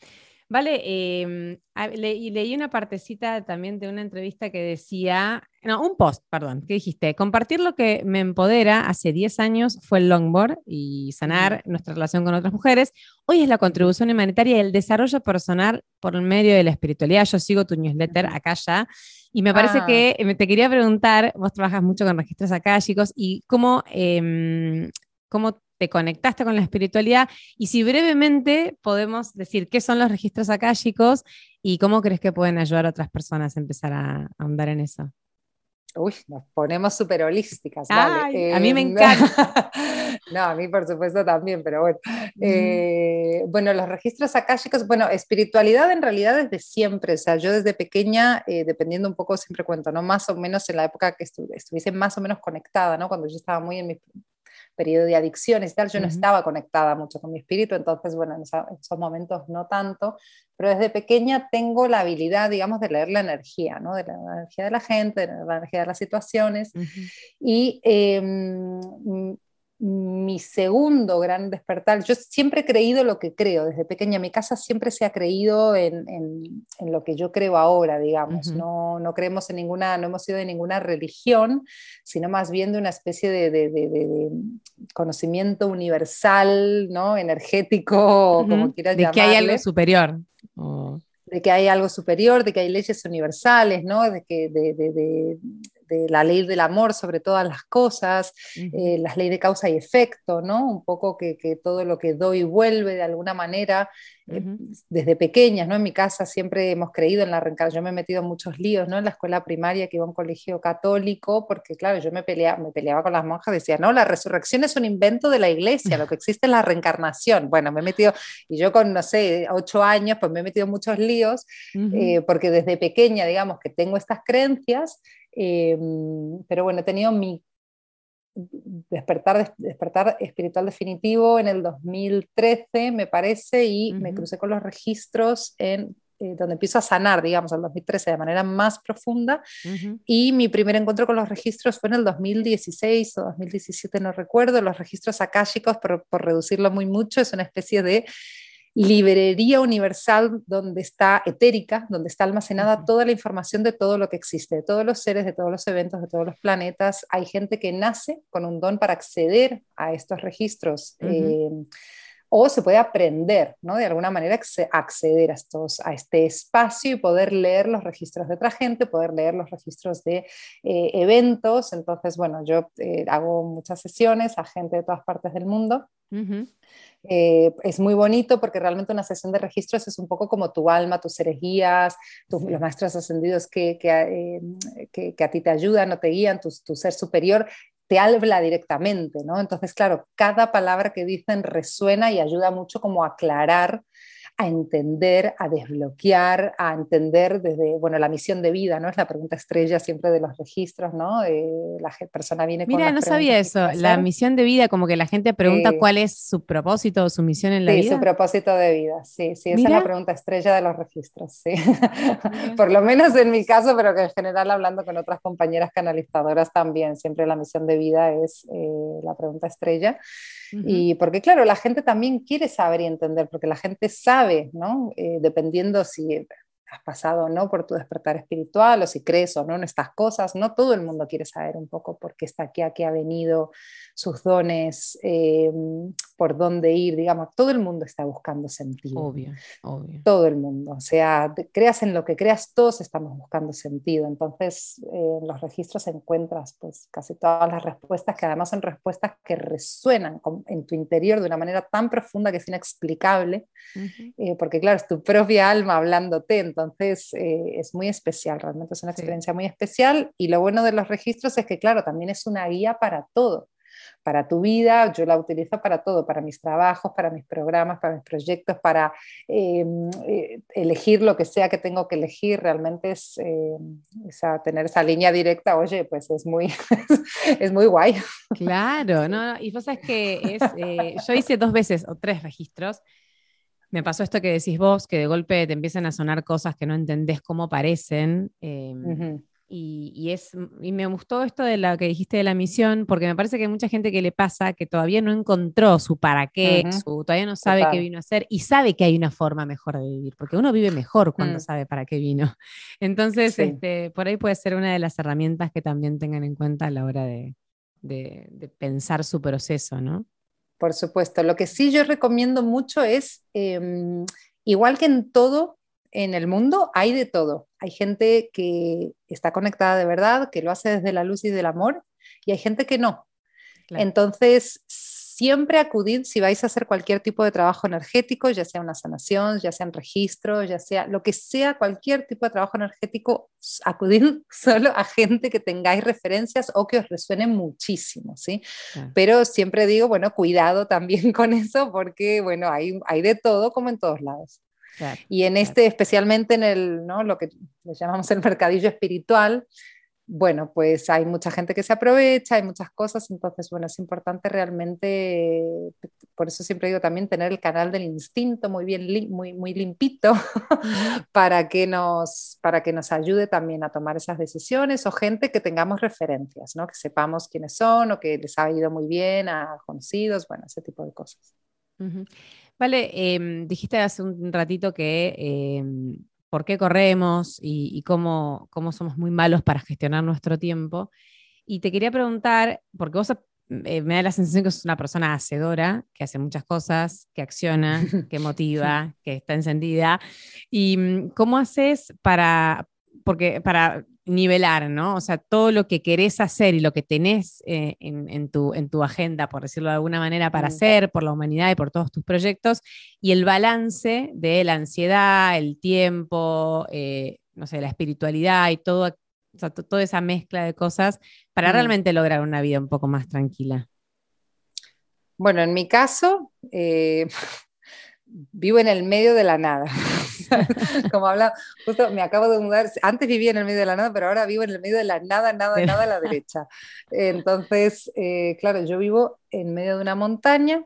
Vale, em, y leí una partecita también de una entrevista que decía, no, un post, perdón, que dijiste, compartir lo que me empodera hace 10 años fue el longboard y sanar nuestra relación con otras mujeres. Hoy es la contribución humanitaria y el desarrollo personal por medio de la espiritualidad. Yo sigo tu newsletter acá ya y me parece ah. que te quería preguntar, vos trabajas mucho con registros acá, chicos, y cómo, em, cómo te conectaste con la espiritualidad y si brevemente podemos decir qué son los registros akáshicos y cómo crees que pueden ayudar a otras personas a empezar a ahondar en eso. Uy, nos ponemos súper holísticas. a mí me encanta. no, a mí por supuesto también, pero bueno. Eh, bueno, los registros akáshicos, bueno, espiritualidad en realidad desde siempre, o sea, yo desde pequeña, eh, dependiendo un poco, siempre cuento, ¿no? Más o menos en la época que estuviese más o menos conectada, ¿no? Cuando yo estaba muy en mi periodo de adicciones y tal, yo no estaba conectada mucho con mi espíritu, entonces, bueno, en, esos momentos no tanto, pero desde pequeña tengo la habilidad, digamos, de leer la energía, ¿no? De la energía de la gente, de la energía de las situaciones. Y em, mi segundo gran despertar, yo siempre he creído lo que creo, desde pequeña, mi casa siempre se ha creído en, en, lo que yo creo ahora, digamos, no, no, creemos en ninguna, no hemos sido de ninguna religión, sino más bien de una especie de, de, de, conocimiento universal, ¿no? energético, como quieras De que hay algo superior. De que hay algo superior, de que hay leyes universales, ¿no? de, que, de, de la ley del amor sobre todas las cosas, eh, las leyes de causa y efecto, ¿no? Un poco que, que, todo lo que doy vuelve de alguna manera eh, desde pequeñas, ¿no? En mi casa siempre hemos creído en la reencarnación, yo me he metido en muchos líos, ¿no? En la escuela primaria que iba a un colegio católico, porque claro, yo me peleaba, me peleaba con las monjas, decía, no, la resurrección es un invento de la iglesia, lo que existe es la reencarnación. Bueno, me he metido, y yo con, no sé, ocho años, pues me he metido en muchos líos, eh, porque desde pequeña, digamos, que tengo estas creencias, Em, pero bueno, he tenido mi despertar, despertar espiritual definitivo en el 2013, me parece, y me crucé con los registros en eh, donde empiezo a sanar, digamos, en el 2013 de manera más profunda. Y mi primer encuentro con los registros fue en el 2016 o 2017, no recuerdo, los registros akáshicos, por, por reducirlo muy mucho, es una especie de librería universal donde está etérica, donde está almacenada toda la información de todo lo que existe, de todos los seres, de todos los eventos, de todos los planetas. Hay gente que nace con un don para acceder a estos registros o se puede aprender, ¿no? De alguna manera acceder a, estos, a este espacio y poder leer los registros de otra gente, poder leer los registros de eh, eventos. Entonces, bueno, yo eh, hago muchas sesiones a gente de todas partes del mundo. Eh, es muy bonito porque realmente una sesión de registros es un poco como tu alma, tus herejías, los maestros ascendidos que, que, que, a ti te ayudan o te guían, tu, tu ser superior te habla directamente, ¿no? Entonces, claro, cada palabra que dicen resuena y ayuda mucho como a aclarar a entender, a desbloquear, a entender desde, bueno, la misión de vida, ¿no? Es la pregunta estrella siempre de los registros, ¿no? Eh, la persona viene con Mira, no sabía eso, la misión de vida, como que la gente pregunta cuál es su propósito o su misión en la vida. Sí, su propósito de vida, sí, sí, esa es la pregunta estrella de los registros, sí. Por lo menos en mi caso, pero que en general hablando con otras compañeras canalizadoras también, siempre la misión de vida es eh, la pregunta estrella. Y porque claro, la gente también quiere saber y entender, porque la gente sabe, ¿no? Eh, dependiendo si has pasado no por tu despertar espiritual o si crees o no en estas cosas, no todo el mundo quiere saber un poco por qué está aquí, a qué ha venido, sus dones, eh, por dónde ir, digamos, todo el mundo está buscando sentido. Obvio, obvio. Todo el mundo, o sea, creas en lo que creas, todos estamos buscando sentido. Entonces, eh, en los registros encuentras pues casi todas las respuestas, que además son respuestas que resuenan en tu interior de una manera tan profunda que es inexplicable, eh, porque claro, es tu propia alma hablándote, entonces es muy especial, realmente es una experiencia muy especial y lo bueno de los registros es que, claro, también es una guía para todo para tu vida, yo la utilizo para todo, para mis trabajos, para mis programas, para mis proyectos, para em, eh, elegir lo que sea que tengo que elegir, realmente es em, tener esa línea directa, oye, pues es muy, es muy guay. Claro, no, y vos sabes que eh, yo hice dos veces o tres registros. Me pasó esto que decís vos, que de golpe te empiezan a sonar cosas que no entendés cómo parecen. Em, y, es, y me gustó esto de lo que dijiste de la misión, porque me parece que hay mucha gente que le pasa que todavía no encontró su para qué, su, todavía no sabe qué vino a hacer y sabe que hay una forma mejor de vivir, porque uno vive mejor cuando mm. sabe para qué vino. Entonces, este, por ahí puede ser una de las herramientas que también tengan en cuenta a la hora de, de, pensar su proceso, ¿no? Por supuesto. Lo que sí yo recomiendo mucho es, em, igual que en todo, en el mundo hay de todo. Hay gente que está conectada de verdad, que lo hace desde la luz y del amor, y hay gente que no. Entonces, siempre acudid si vais a hacer cualquier tipo de trabajo energético, ya sea una sanación, ya sea un registro, ya sea lo que sea, cualquier tipo de trabajo energético, acudid solo a gente que tengáis referencias o que os resuene muchísimo, ¿sí? Pero siempre digo, bueno, cuidado también con eso porque, bueno, hay, hay de todo como en todos lados y en este, especialmente en el, ¿no? lo que le llamamos el mercadillo espiritual, bueno, pues hay mucha gente que se aprovecha, hay muchas cosas, entonces, bueno, es importante realmente, por eso siempre digo también tener el canal del instinto muy bien, muy, muy limpito, para, que nos, para que nos ayude también a tomar esas decisiones, o gente que tengamos referencias, ¿no? Que sepamos quiénes son, o que les ha ido muy bien a conocidos, bueno, ese tipo de cosas. Vale, em, dijiste hace un ratito que em, por qué corremos y, cómo, cómo, somos muy malos para gestionar nuestro tiempo. Y te quería preguntar, porque vos eh, me da la sensación que sos una persona hacedora, que hace muchas cosas, que acciona, que motiva, que está encendida. ¿Y mm, cómo haces para, porque para nivelar, ¿no? O sea, todo lo que querés hacer y lo que tenés eh, en, tu, en tu agenda, por decirlo de alguna manera, para hacer por la humanidad y por todos tus proyectos, y el balance de la ansiedad, el tiempo, eh, no sé, la espiritualidad y todo, toda esa mezcla de cosas para realmente lograr una vida un poco más tranquila. Bueno, en mi caso, eh, vivo en el medio de la nada. Como habla, justo me acabo de mudar, antes vivía en el medio de la nada, pero ahora vivo en el medio de la nada, nada, nada a la derecha. Entonces, eh, claro, yo vivo en medio de una montaña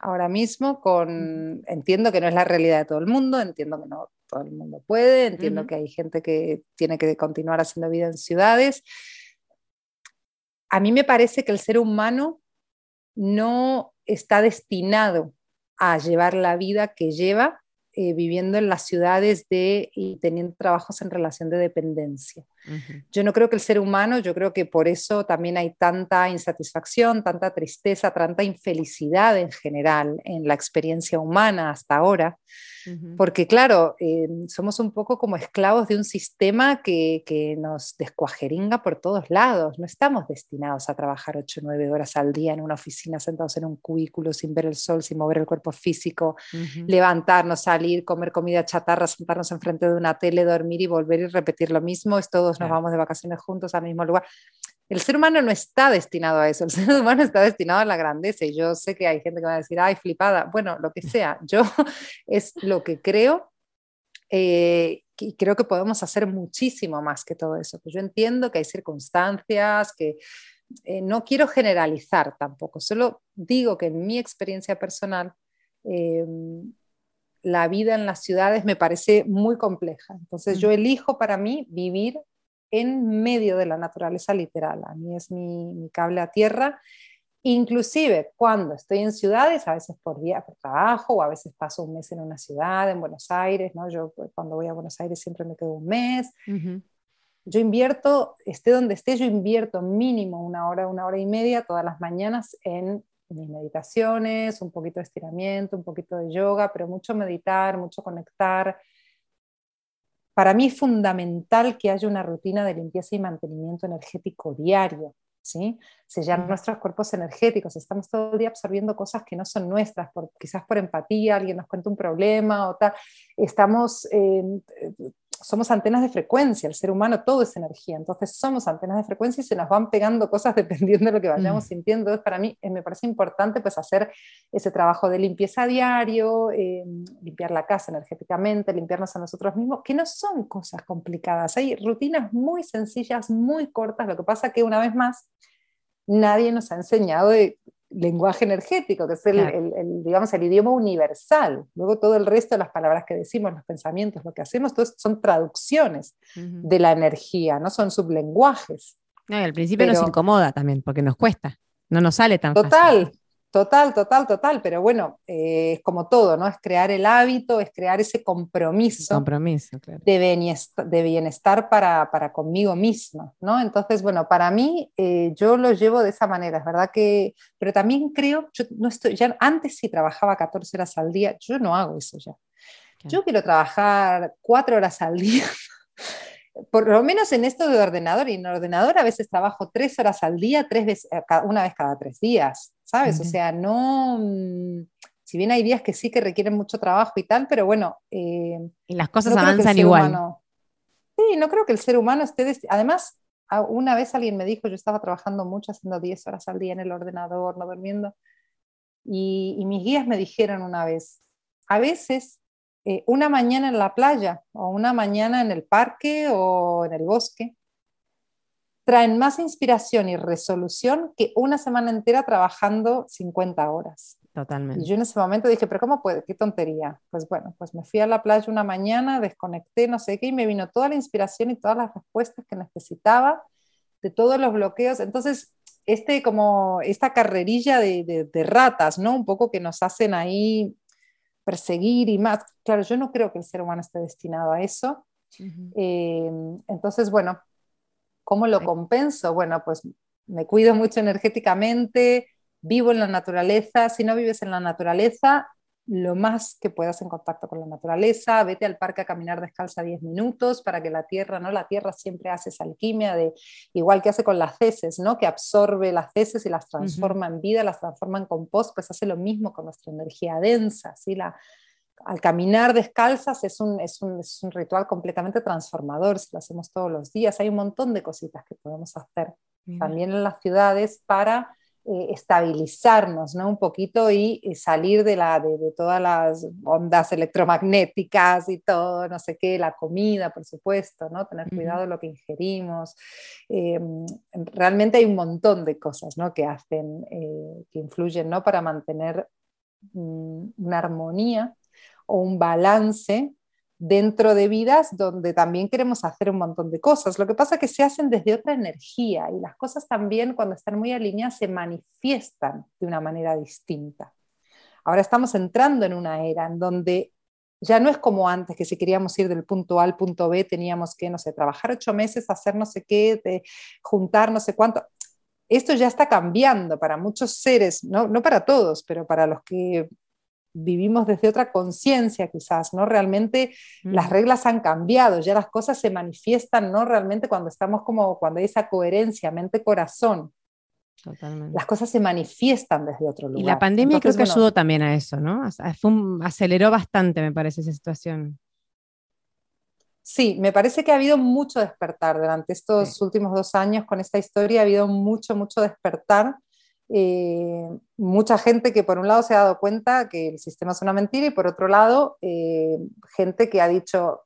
ahora mismo con, entiendo que no es la realidad de todo el mundo, entiendo que no todo el mundo puede, entiendo que hay gente que tiene que continuar haciendo vida en ciudades. A mí me parece que el ser humano no está destinado a llevar la vida que lleva eh, viviendo en las ciudades de, y teniendo trabajos en relación de dependencia. Yo no creo que el ser humano, yo creo que por eso también hay tanta insatisfacción, tanta tristeza, tanta infelicidad en general en la experiencia humana hasta ahora, porque claro, eh, somos un poco como esclavos de un sistema que, que, nos descuajeringa por todos lados. No estamos destinados a trabajar 8 o 9 horas al día en una oficina sentados en un cubículo sin ver el sol, sin mover el cuerpo físico, levantarnos, salir, comer comida chatarra, sentarnos enfrente de una tele, dormir y volver y repetir lo mismo. Es todos nos vamos de vacaciones juntos al mismo lugar. El ser humano no está destinado a eso, el ser humano está destinado a la grandeza y yo sé que hay gente que va a decir, ay, flipada, bueno, lo que sea, yo es lo que creo eh, y creo que podemos hacer muchísimo más que todo eso. Pues yo entiendo que hay circunstancias, que eh, no quiero generalizar tampoco, solo digo que en mi experiencia personal, eh, la vida en las ciudades me parece muy compleja. Entonces yo elijo para mí vivir en medio de la naturaleza literal. A mí es mi, cable a tierra. Inclusive cuando estoy en ciudades, a veces por día, por trabajo, o a veces paso un mes en una ciudad, en Buenos Aires, ¿no? Yo pues, cuando voy a Buenos Aires siempre me quedo un mes. Yo invierto, esté donde esté, yo invierto mínimo una hora, una hora y media todas las mañanas en mis meditaciones, un poquito de estiramiento, un poquito de yoga, pero mucho meditar, mucho conectar, para mí es fundamental que haya una rutina de limpieza y mantenimiento energético diario. ¿sí? Sellar nuestros cuerpos energéticos. Estamos todo el día absorbiendo cosas que no son nuestras, por, quizás por empatía, alguien nos cuenta un problema o tal. Estamos eh, somos antenas de frecuencia, el ser humano todo es energía, entonces somos antenas de frecuencia y se nos van pegando cosas dependiendo de lo que vayamos mm. sintiendo. Entonces, para mí eh, me parece importante pues hacer ese trabajo de limpieza diario, eh, limpiar la casa energéticamente, limpiarnos a nosotros mismos, que no son cosas complicadas, hay rutinas muy sencillas, muy cortas, lo que pasa que una vez más nadie nos ha enseñado de lenguaje energético, que es el, digamos, el idioma universal. Luego todo el resto de las palabras que decimos, los pensamientos, lo que hacemos, son traducciones de la energía, no son sublenguajes. No, y al principio nos incomoda también, porque nos cuesta, no nos sale tan total, fácil. Total, total, total, pero bueno, eh, es como todo, ¿no? Es crear el hábito, es crear ese compromiso, compromiso de, bienestar, de bienestar para, para, conmigo misma, ¿no? Entonces, bueno, para mí eh, yo lo llevo de esa manera, es verdad que, pero también creo, yo no estoy, ya antes sí trabajaba 14 horas al día, yo no hago eso ya. Yo quiero trabajar 4 horas al día. por lo menos en esto de ordenador y en ordenador a veces trabajo tres horas al día, tres veces, eh, una vez cada tres días. ¿Sabes? O sea, no, mm, si bien hay días que sí que requieren mucho trabajo y tal, pero bueno. Eh, y las cosas avanzan igual. sí, no creo que el ser humano esté. Además, una vez alguien me dijo, yo estaba trabajando mucho, haciendo 10 horas al día en el ordenador, no durmiendo, y, mis guías me dijeron una vez, a veces eh, una mañana en la playa o una mañana en el parque o en el bosque traen más inspiración y resolución que una semana entera trabajando 50 horas. Totalmente. Y yo en ese momento dije, pero ¿cómo puede? Qué tontería. Pues bueno, pues me fui a la playa una mañana, desconecté, no sé qué, y me vino toda la inspiración y todas las respuestas que necesitaba de todos los bloqueos. Entonces, este como esta carrerilla de, ratas, ¿no? Un poco que nos hacen ahí perseguir y más. Claro, yo no creo que el ser humano esté destinado a eso. Eh, entonces, bueno, ¿Cómo lo compenso? Bueno, pues me cuido mucho energéticamente, vivo en la naturaleza. Si no vives en la naturaleza, lo más que puedas en contacto con la naturaleza, vete al parque a caminar descalza 10 minutos para que la tierra, ¿no? La tierra siempre hace esa alquimia de, igual que hace con las heces, ¿no? Que absorbe las heces y las transforma en vida, las transforma en compost, pues hace lo mismo con nuestra energía densa, ¿sí? La, al caminar descalzas es un, es, un, es un, ritual completamente transformador, si lo hacemos todos los días. Hay un montón de cositas que podemos hacer también en las ciudades para eh, estabilizarnos ¿no? un poquito y, salir de, la, de, todas las ondas electromagnéticas y todo, no sé qué, la comida, por supuesto, ¿no? tener cuidado de lo que ingerimos. Eh, realmente hay un montón de cosas ¿no? que hacen, eh, que influyen ¿no? para mantener mm, una armonía o un balance dentro de vidas donde también queremos hacer un montón de cosas. Lo que pasa es que se hacen desde otra energía y las cosas también cuando están muy alineadas se manifiestan de una manera distinta. Ahora estamos entrando en una era en donde ya no es como antes, que si queríamos ir del punto A al punto B teníamos que, no sé, trabajar ocho meses, hacer no sé qué, de juntar no sé cuánto. Esto ya está cambiando para muchos seres, no, no para todos, pero para los que vivimos desde otra conciencia quizás, ¿no? Realmente las mm. reglas han cambiado, ya las cosas se manifiestan, ¿no? Realmente cuando estamos como, cuando hay esa coherencia mente-corazón. Totalmente. Las cosas se manifiestan desde otro lugar. Y la pandemia creo que ayudó también a eso, ¿no? aceleró bastante, me parece, esa situación. Sí, me parece que ha habido mucho despertar durante estos últimos dos años con esta historia, ha habido mucho, mucho despertar. Eh, mucha gente que por un lado se ha dado cuenta que el sistema es una mentira y por otro lado eh, gente que ha dicho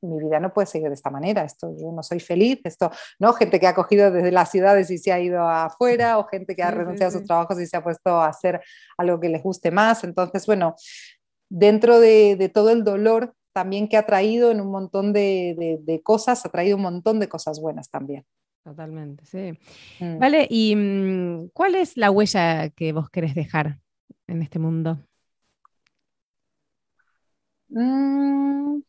mi vida no puede seguir de esta manera, esto yo no soy feliz, esto, ¿no? Gente que ha cogido desde las ciudades y se ha ido afuera, o gente que ha renunciado a sus trabajos y se ha puesto a hacer algo que les guste más. Entonces, bueno, dentro de, todo el dolor también que ha traído en un montón de, cosas, ha traído un montón de cosas buenas también. Totalmente, sí. Mm. Vale, ¿y mm, cuál es la huella que vos querés dejar en este mundo? Mm,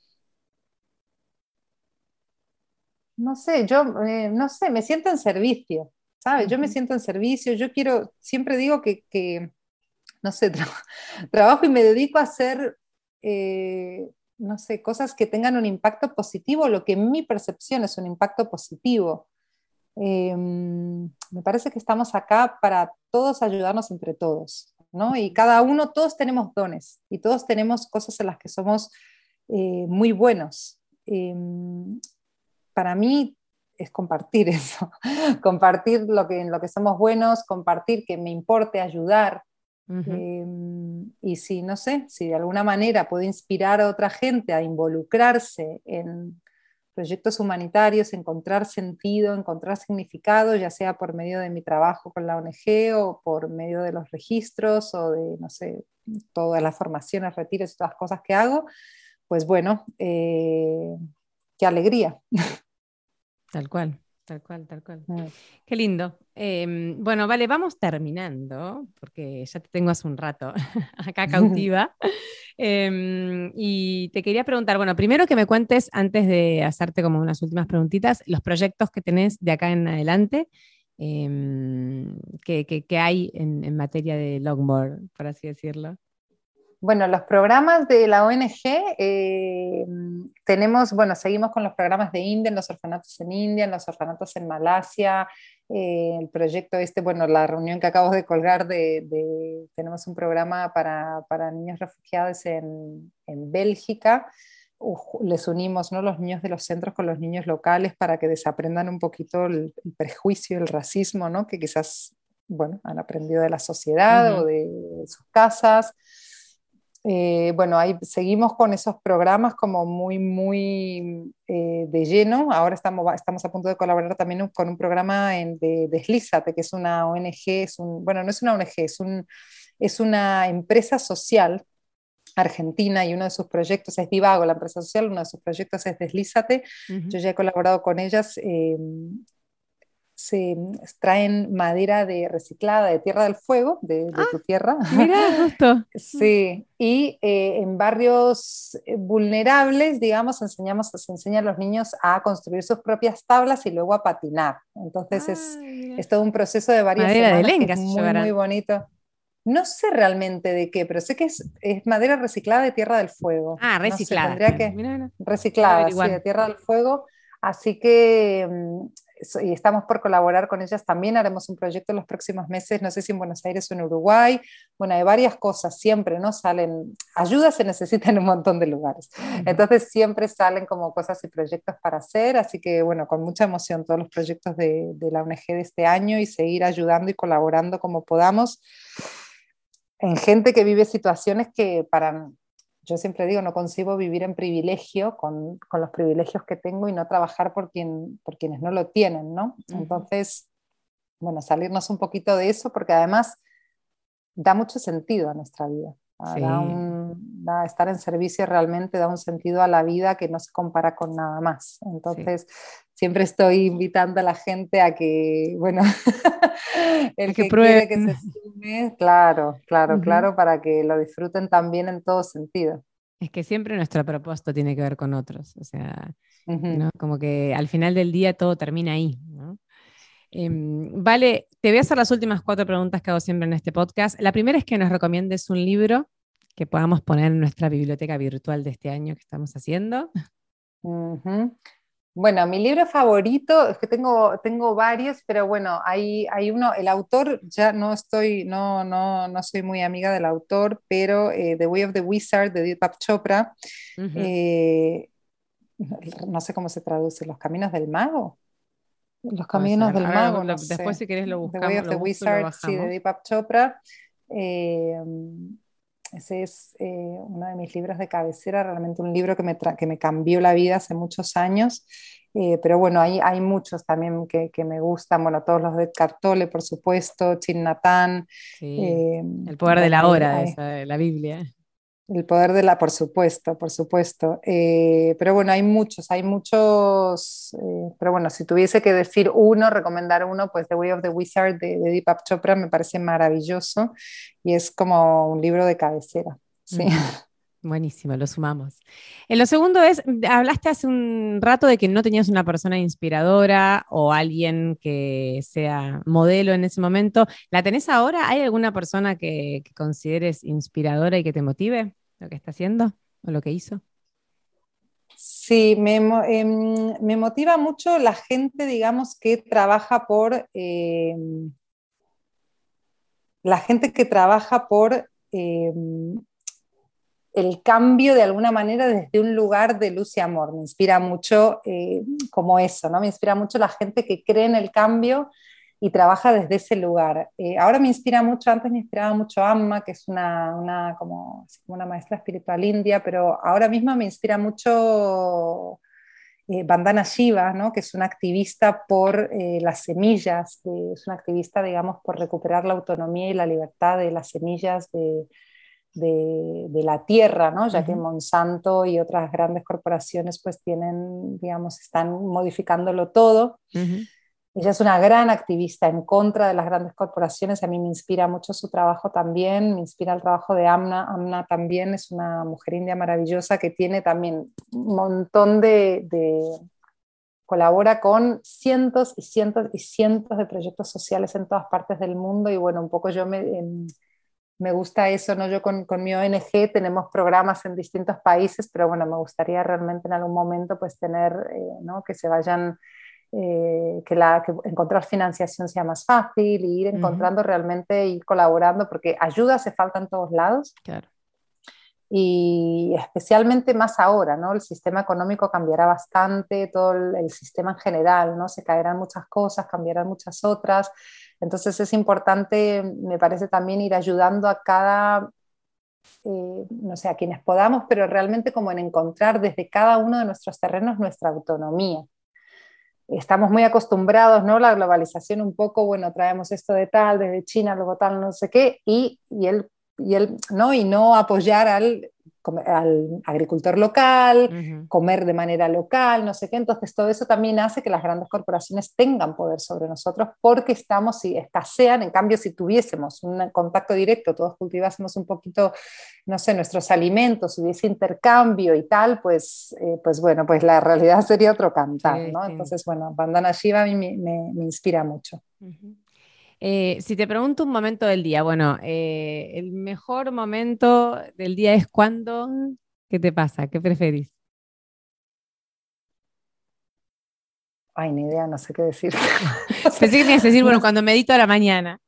no sé, yo, eh, no sé, me siento en servicio, ¿sabes? Yo me siento en servicio, yo quiero, siempre digo que, no sé, trabajo y me dedico a hacer, eh, no sé, cosas que tengan un impacto positivo, lo que en mi percepción es un impacto positivo. Em, me parece que estamos acá para todos ayudarnos entre todos, ¿no? Y cada uno, todos tenemos dones y todos tenemos cosas en las que somos eh, muy buenos. Em, para mí es compartir eso, compartir lo que, en lo que somos buenos, compartir que me importe ayudar. Em, y si, no sé, si de alguna manera puedo inspirar a otra gente a involucrarse en proyectos humanitarios, encontrar sentido, encontrar significado, ya sea por medio de mi trabajo con la ONG o por medio de los registros o de, no sé, todas las formaciones, retiros y todas las cosas que hago, pues bueno, eh, qué alegría. Tal cual, tal cual, tal cual. Mm. Qué lindo. Em, bueno, vale, vamos terminando, porque ya te tengo hace un rato acá cautiva. Em, y te quería preguntar, bueno, primero que me cuentes, antes de hacerte como unas últimas preguntitas, los proyectos que tenés de acá en adelante, em, que, hay en, materia de longboard, por así decirlo. Bueno, los programas de la ONG, eh, tenemos, bueno, seguimos con los programas de India, los orfanatos en India, en los orfanatos en Malasia, eh, el proyecto este, bueno, la reunión que acabo de colgar de, tenemos un programa para, para niños refugiados en, en Bélgica. les unimos ¿no? los niños de los centros con los niños locales para que desaprendan un poquito el, prejuicio, el racismo, ¿no? que quizás bueno, han aprendido de la sociedad o de sus casas. Eh, bueno, ahí seguimos con esos programas como muy, muy eh, de lleno. Ahora estamos, estamos a punto de colaborar también con un programa en, de Deslízate, que es una ONG, es un, bueno, no es una ONG, es, un, es una empresa social argentina y uno de sus proyectos es Divago, la empresa social, uno de sus proyectos es Deslízate. Yo ya he colaborado con ellas eh, se extraen madera de reciclada de Tierra del Fuego, de, tu ah, tierra. Mira, justo. sí, y eh, en barrios eh, vulnerables, digamos, enseñamos, se enseña a los niños a construir sus propias tablas y luego a patinar. Entonces es, ah, es, todo un proceso de varias madera de lenga, es muy, muy bonito. No sé realmente de qué, pero sé que es, es madera reciclada de Tierra del Fuego. Ah, reciclada. tendría que, reciclada, sí, de Tierra del Fuego. Así que mm, y estamos por colaborar con ellas también. Haremos un proyecto en los próximos meses, no sé si en Buenos Aires o en Uruguay. Bueno, hay varias cosas, siempre, ¿no? Salen, ayuda se necesita en un montón de lugares. Entonces siempre salen como cosas y proyectos para hacer, así que bueno, con mucha emoción todos los proyectos de, de la ONG de este año y seguir ayudando y colaborando como podamos en gente que vive situaciones que para yo siempre digo, no consigo vivir en privilegio con, con, los privilegios que tengo y no trabajar por, quien, por quienes no lo tienen, ¿no? Entonces, bueno, salirnos un poquito de eso porque además da mucho sentido a nuestra vida. Estar en servicio realmente da un sentido a la vida que no se compara con nada más. Entonces, siempre estoy invitando a la gente a que, bueno, el que, quiere que se sume, claro, claro, claro, para que lo disfruten también en todo sentido. Es que siempre nuestro propósito tiene que ver con otros, o sea, como que al final del día todo termina ahí. Em, vale, te voy a hacer las últimas cuatro preguntas que hago siempre en este podcast. La primera es que nos recomiendes un libro que podamos poner en nuestra biblioteca virtual de este año que estamos haciendo. Bueno, mi libro favorito, es que tengo, tengo varios, pero bueno, hay, hay uno, el autor, ya no estoy, no, no, no soy muy amiga del autor, pero eh, The Way of the Wizard de Deepak Chopra, eh, no sé cómo se traduce, Los Caminos del Mago. Los Caminos del Mago. después si querés lo buscamos. The Way of the Wizard, sí, de Deepak Chopra. Eh, ese es eh, uno de mis libros de cabecera, realmente un libro que me, que me cambió la vida hace muchos años. Eh, pero bueno, hay, hay muchos también que, que, me gustan, bueno, todos los de Cartole, por supuesto, Chin Natán. Eh, el poder de la hora, esa, la Biblia. El poder de la, por supuesto, por supuesto. Eh, pero bueno, hay muchos, hay muchos. Eh, pero bueno, si tuviese que decir uno, recomendar uno, pues The Way of the Wizard de, Deepak Chopra me parece maravilloso y es como un libro de cabecera. Sí. Buenísimo, lo sumamos. En lo segundo es, hablaste hace un rato de que no tenías una persona inspiradora o alguien que sea modelo en ese momento. ¿La tenés ahora? ¿Hay alguna persona que consideres inspiradora y que te motive? Lo que está haciendo o lo que hizo? Sí, me, em, me motiva mucho la gente, digamos, que trabaja por... Em, la gente que trabaja por em, el cambio de alguna manera desde un lugar de luz y amor. Me inspira mucho eh, como eso, ¿no? Me inspira mucho la gente que cree en el cambio y trabaja desde ese lugar. Eh, ahora me inspira mucho, antes me inspiraba mucho Amma, que es una, una como, una maestra espiritual india, pero ahora mismo me inspira mucho eh, Bandana Shiva, ¿no? que es una activista por eh, las semillas, es una activista, digamos, por recuperar la autonomía y la libertad de las semillas de, de, la tierra, ¿no? ya que Monsanto y otras grandes corporaciones pues tienen, digamos, están modificándolo todo. Ella es una gran activista en contra de las grandes corporaciones. A mí me inspira mucho su trabajo también, me inspira el trabajo de Amna. Amna también es una mujer india maravillosa que tiene también un montón de, colabora con cientos y cientos y cientos de proyectos sociales en todas partes del mundo y bueno, un poco yo me, me gusta eso, ¿no? Yo con, con, mi ONG tenemos programas en distintos países, pero bueno, me gustaría realmente en algún momento pues tener, eh, ¿no? Que se vayan eh, que, la, encontrar financiación sea más fácil y ir encontrando realmente, ir colaborando, porque ayuda hace falta en todos lados. Claro. Y especialmente más ahora, ¿no? El sistema económico cambiará bastante, todo el, sistema en general, ¿no? Se caerán muchas cosas, cambiarán muchas otras. Entonces es importante, me parece también ir ayudando a cada eh, no sé, a quienes podamos, pero realmente como en encontrar desde cada uno de nuestros terrenos nuestra autonomía estamos muy acostumbrados, ¿no? La globalización un poco, bueno, traemos esto de tal, desde China, luego tal, no sé qué, y, y, y, él, ¿no? y no apoyar al al agricultor local, comer de manera local, no sé qué. Entonces, todo eso también hace que las grandes corporaciones tengan poder sobre nosotros porque estamos, si escasean, en cambio, si tuviésemos un contacto directo, todos cultivásemos un poquito, no sé, nuestros alimentos, hubiese intercambio y tal, pues, eh, pues bueno, pues la realidad sería otro cantar, ¿no? Entonces, bueno, Bandana Shiva a mí me, me, inspira mucho. Eh, si te pregunto un momento del día, bueno, eh, el mejor momento del día es cuando, ¿qué te pasa? ¿Qué preferís? Ay, ni idea, no sé qué decir. Pensé que decir, bueno, cuando medito a la mañana.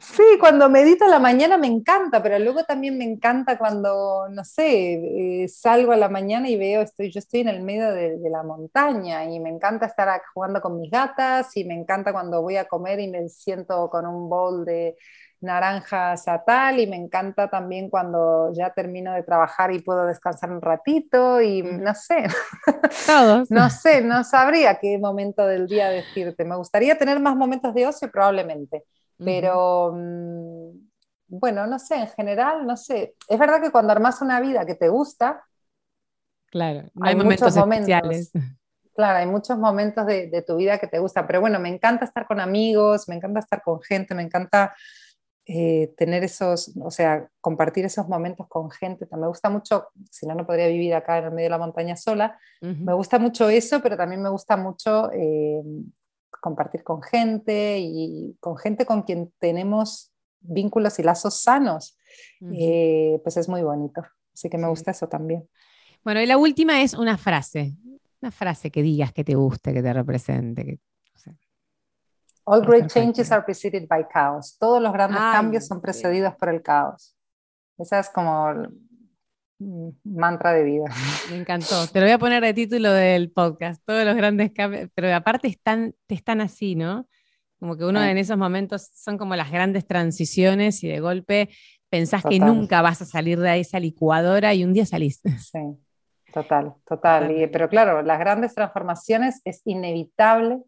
Sí, cuando medito a la mañana me encanta, pero luego también me encanta cuando, no sé, eh, salgo a la mañana y veo, estoy, yo estoy en el medio de, la montaña y me encanta estar jugando con mis gatas y me encanta cuando voy a comer y me siento con un bowl de naranjas a tal y me encanta también cuando ya termino de trabajar y puedo descansar un ratito y no sé, Todos. no sé, no sabría qué momento del día decirte. Me gustaría tener más momentos de ocio probablemente pero, mm, bueno, no sé, en general, no sé. Es verdad que cuando armas una vida que te gusta, claro, hay, momentos especiales. Claro, hay muchos momentos de, de, tu vida que te gustan, pero bueno, me encanta estar con amigos, me encanta estar con gente, me encanta eh, tener esos, o sea, compartir esos momentos con gente. Me gusta mucho, si no, no podría vivir acá en el medio de la montaña sola. Me gusta mucho eso, pero también me gusta mucho eh, compartir con gente y con gente con quien tenemos vínculos y lazos sanos. Eh, pues es muy bonito. Así que me gusta eso también. Bueno, y la última es una frase. Una frase que digas que te guste, que te represente, que All great changes are preceded by chaos. Todos los grandes cambios son precedidos por el caos. Esa es como mantra de vida. Me encantó. Te lo voy a poner de título del podcast. Todos los grandes cambios, pero aparte están, están así, ¿no? Como que uno en esos momentos son como las grandes transiciones y de golpe pensás que nunca vas a salir de esa licuadora y un día salís. Sí, total, total. pero claro, las grandes transformaciones es inevitable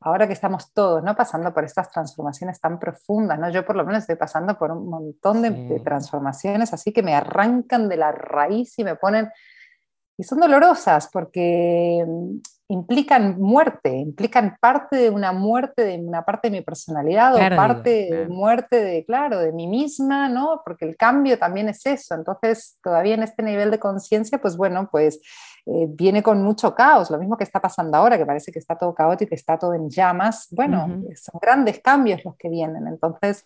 ahora que estamos todos ¿no? pasando por estas transformaciones tan profundas, ¿no? yo por lo menos estoy pasando por un montón de, transformaciones así que me arrancan de la raíz y me ponen, y son dolorosas porque implican muerte, implican parte de una muerte de una parte de mi personalidad o parte de muerte de, claro, de mí misma, ¿no? Porque el cambio también es eso. Entonces, todavía en este nivel de conciencia, pues bueno, pues eh, viene con mucho caos, lo mismo que está pasando ahora, que parece que está todo caótico, está todo en llamas. Bueno, son grandes cambios los que vienen. Entonces,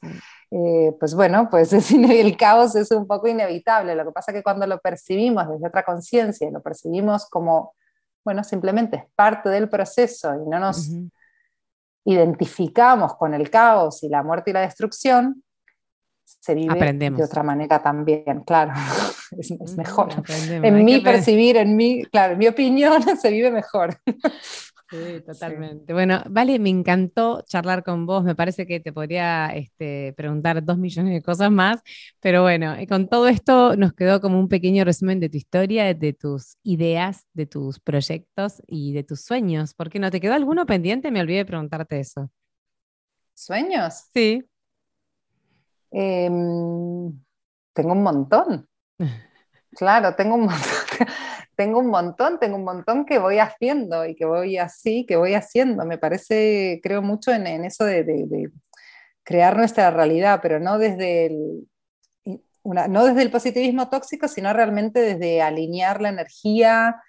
eh, pues bueno, pues el caos es un poco inevitable. Lo que pasa es que cuando lo percibimos desde otra conciencia, lo percibimos como bueno, simplemente es parte del proceso y no nos identificamos con el caos y la muerte y la destrucción, se vive de otra manera también, claro, es, mejor. En mi percibir, en mi, claro, en mi opinión, se vive mejor. Sí, totalmente. Bueno, Vale, me encantó charlar con vos. Me parece que te podría este, preguntar dos millones de cosas más, pero bueno, con todo esto nos quedó como un pequeño resumen de tu historia, de tus ideas, de tus proyectos y de tus sueños. ¿Por qué no te quedó alguno pendiente? Me olvidé de preguntarte eso. ¿Sueños? Sí. Em, tengo un montón. Claro, tengo un montón tengo un montón, tengo un montón que voy haciendo y que voy así, que voy haciendo. Me parece, creo mucho en, eso de, crear nuestra realidad, pero no desde el, no desde el positivismo tóxico, sino realmente desde alinear la energía,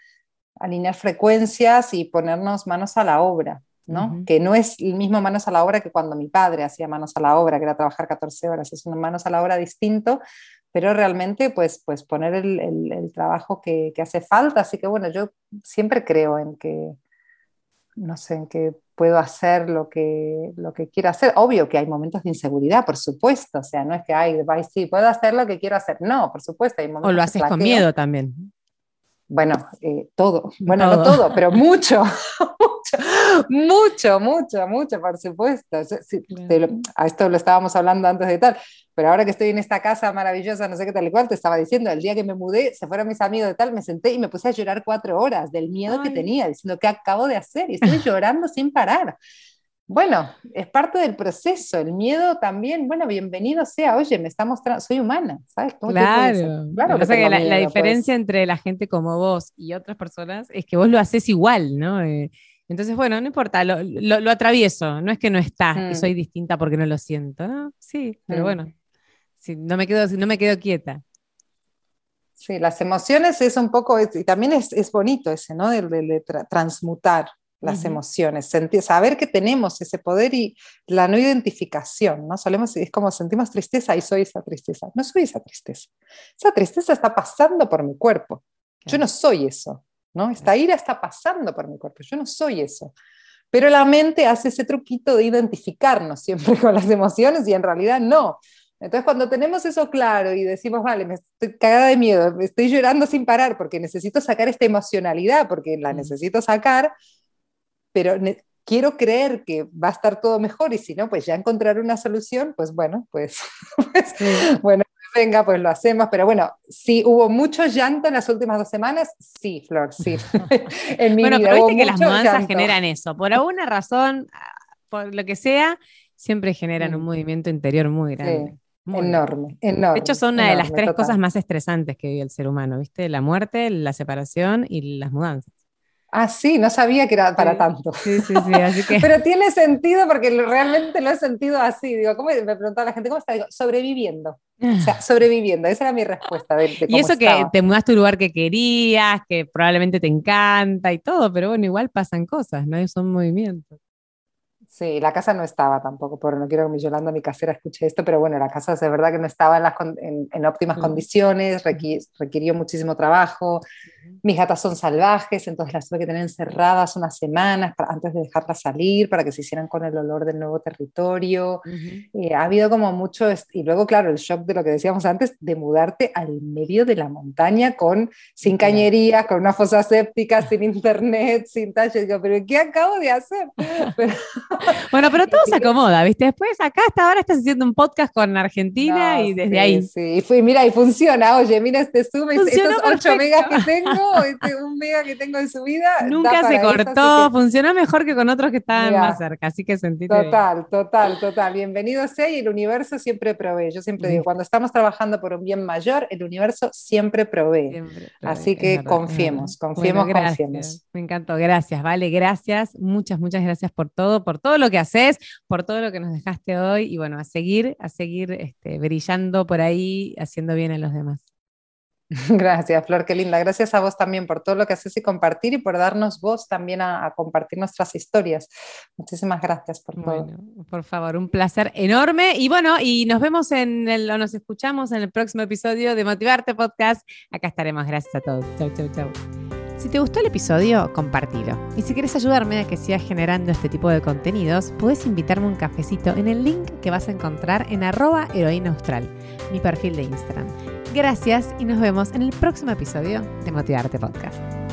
alinear frecuencias y ponernos manos a la obra. ¿no? Que no es el mismo manos a la obra que cuando mi padre hacía manos a la obra, que era trabajar 14 horas, es un manos a la obra distinto, pero realmente pues, pues poner el, el, trabajo que, que, hace falta. Así que bueno, yo siempre creo en que, no sé, en que puedo hacer lo que, lo que quiero hacer. Obvio que hay momentos de inseguridad, por supuesto, o sea, no es que, ay, sí, puedo hacer lo que quiero hacer. No, por supuesto, hay momentos O lo haces con miedo también. Bueno, eh, todo, bueno, no todo, pero mucho, mucho, mucho, mucho, por supuesto. a esto lo estábamos hablando antes de tal, pero ahora que estoy en esta casa maravillosa, no sé qué tal y cual, te estaba diciendo, el día que me mudé, se fueron mis amigos de tal, me senté y me puse a llorar cuatro horas del miedo que tenía, diciendo, ¿qué acabo de hacer? Y estoy llorando sin parar. Bueno, es parte del proceso. El miedo también, bueno, bienvenido sea. Oye, me está mostrando, soy humana, ¿sabes? claro, claro. Que la, pues. diferencia entre la gente como vos y otras personas es que vos lo haces igual, ¿no? Eh, entonces, bueno, no importa, lo, lo, atravieso. No es que no está, que mm. soy distinta porque no lo siento, ¿no? Sí, pero mm. bueno, si no, me quedo, no me quedo quieta. Sí, las emociones es un poco, y también es, es bonito ese, ¿no? De, de, transmutar las emociones, sentir, saber que tenemos ese poder y la no identificación, ¿no? Solemos, es como sentimos tristeza y soy esa tristeza. No soy esa tristeza. Esa tristeza está pasando por mi cuerpo. Yo no soy eso, ¿no? Esta ira está pasando por mi cuerpo. Yo no soy eso. Pero la mente hace ese truquito de identificarnos siempre con las emociones y en realidad no. Entonces, cuando tenemos eso claro y decimos, vale, me estoy cagada de miedo, me estoy llorando sin parar porque necesito sacar esta emocionalidad, porque la necesito sacar, pero quiero creer que va a estar todo mejor y si no, pues ya encontrar una solución, pues bueno, pues, pues bueno, venga, pues lo hacemos. Pero bueno, si hubo mucho llanto en las últimas dos semanas, sí, Flor, sí. en mi bueno, pero viste que las mudanzas generan eso. Por alguna razón, por lo que sea, siempre generan un movimiento interior muy grande. enorme, enorme. De hecho, son una de las tres cosas más estresantes que vive el ser humano, ¿viste? La muerte, la separación y las mudanzas. Ah, sí, no sabía que era para tanto. Sí, sí, sí, así que... Pero tiene sentido porque realmente lo he sentido así. Digo, ¿cómo me preguntaba la gente, ¿cómo está? Digo, sobreviviendo. O sea, sobreviviendo, esa era mi respuesta. De, y eso que te mudaste a un lugar que querías, que probablemente te encanta y todo, pero bueno, igual pasan cosas, ¿no? Son movimientos. Sí, la casa no estaba tampoco, por no quiero que mi Yolanda, mi casera, escuche esto, pero bueno, la casa de verdad que no estaba en, las, en, óptimas condiciones, requirió muchísimo trabajo. Mis gatas son salvajes, entonces las tuve que tener encerradas unas semanas antes de dejarlas salir para que se hicieran con el olor del nuevo territorio. Eh, ha habido como mucho, y luego claro, el shock de lo que decíamos antes, de mudarte al medio de la montaña con, sin cañerías, con una fosa séptica, sin internet, sin talles. Digo, pero ¿qué acabo de hacer? bueno, pero todo se acomoda, ¿viste? Después acá hasta ahora estás haciendo un podcast con Argentina y desde ahí. Sí, y mira, y funciona. Oye, mira este Zoom, estos 8 megas que tengo, este, un mega que tengo en su vida. Nunca se cortó, funcionó mejor que con otros que estaban más cerca, así que sentí. Total, total, total. Bienvenido sea y el universo siempre provee. Yo siempre digo, cuando estamos trabajando por un bien mayor, el universo siempre provee. así que confiemos, confiemos, confiemos. Me encantó, gracias, vale, gracias. Muchas, muchas gracias por todo, por todo lo que haces, por todo lo que nos dejaste hoy y bueno, a seguir, a seguir este, brillando por ahí, haciendo bien a los demás. Gracias, Flor, qué linda. Gracias a vos también por todo lo que haces y compartir y por darnos voz también a, compartir nuestras historias. Muchísimas gracias por todo. por favor, un placer enorme. Y bueno, y nos vemos en el, o nos escuchamos en el próximo episodio de Motivarte Podcast. Acá estaremos. Gracias a todos. Chau, chau, chau. Si te gustó el episodio, compártelo. Y si quieres ayudarme a que siga generando este tipo de contenidos, puedes invitarme un cafecito en el link que vas a encontrar en arroba heroína austral, mi perfil de Instagram. Gracias y nos vemos en el próximo episodio de Motivarte Podcast.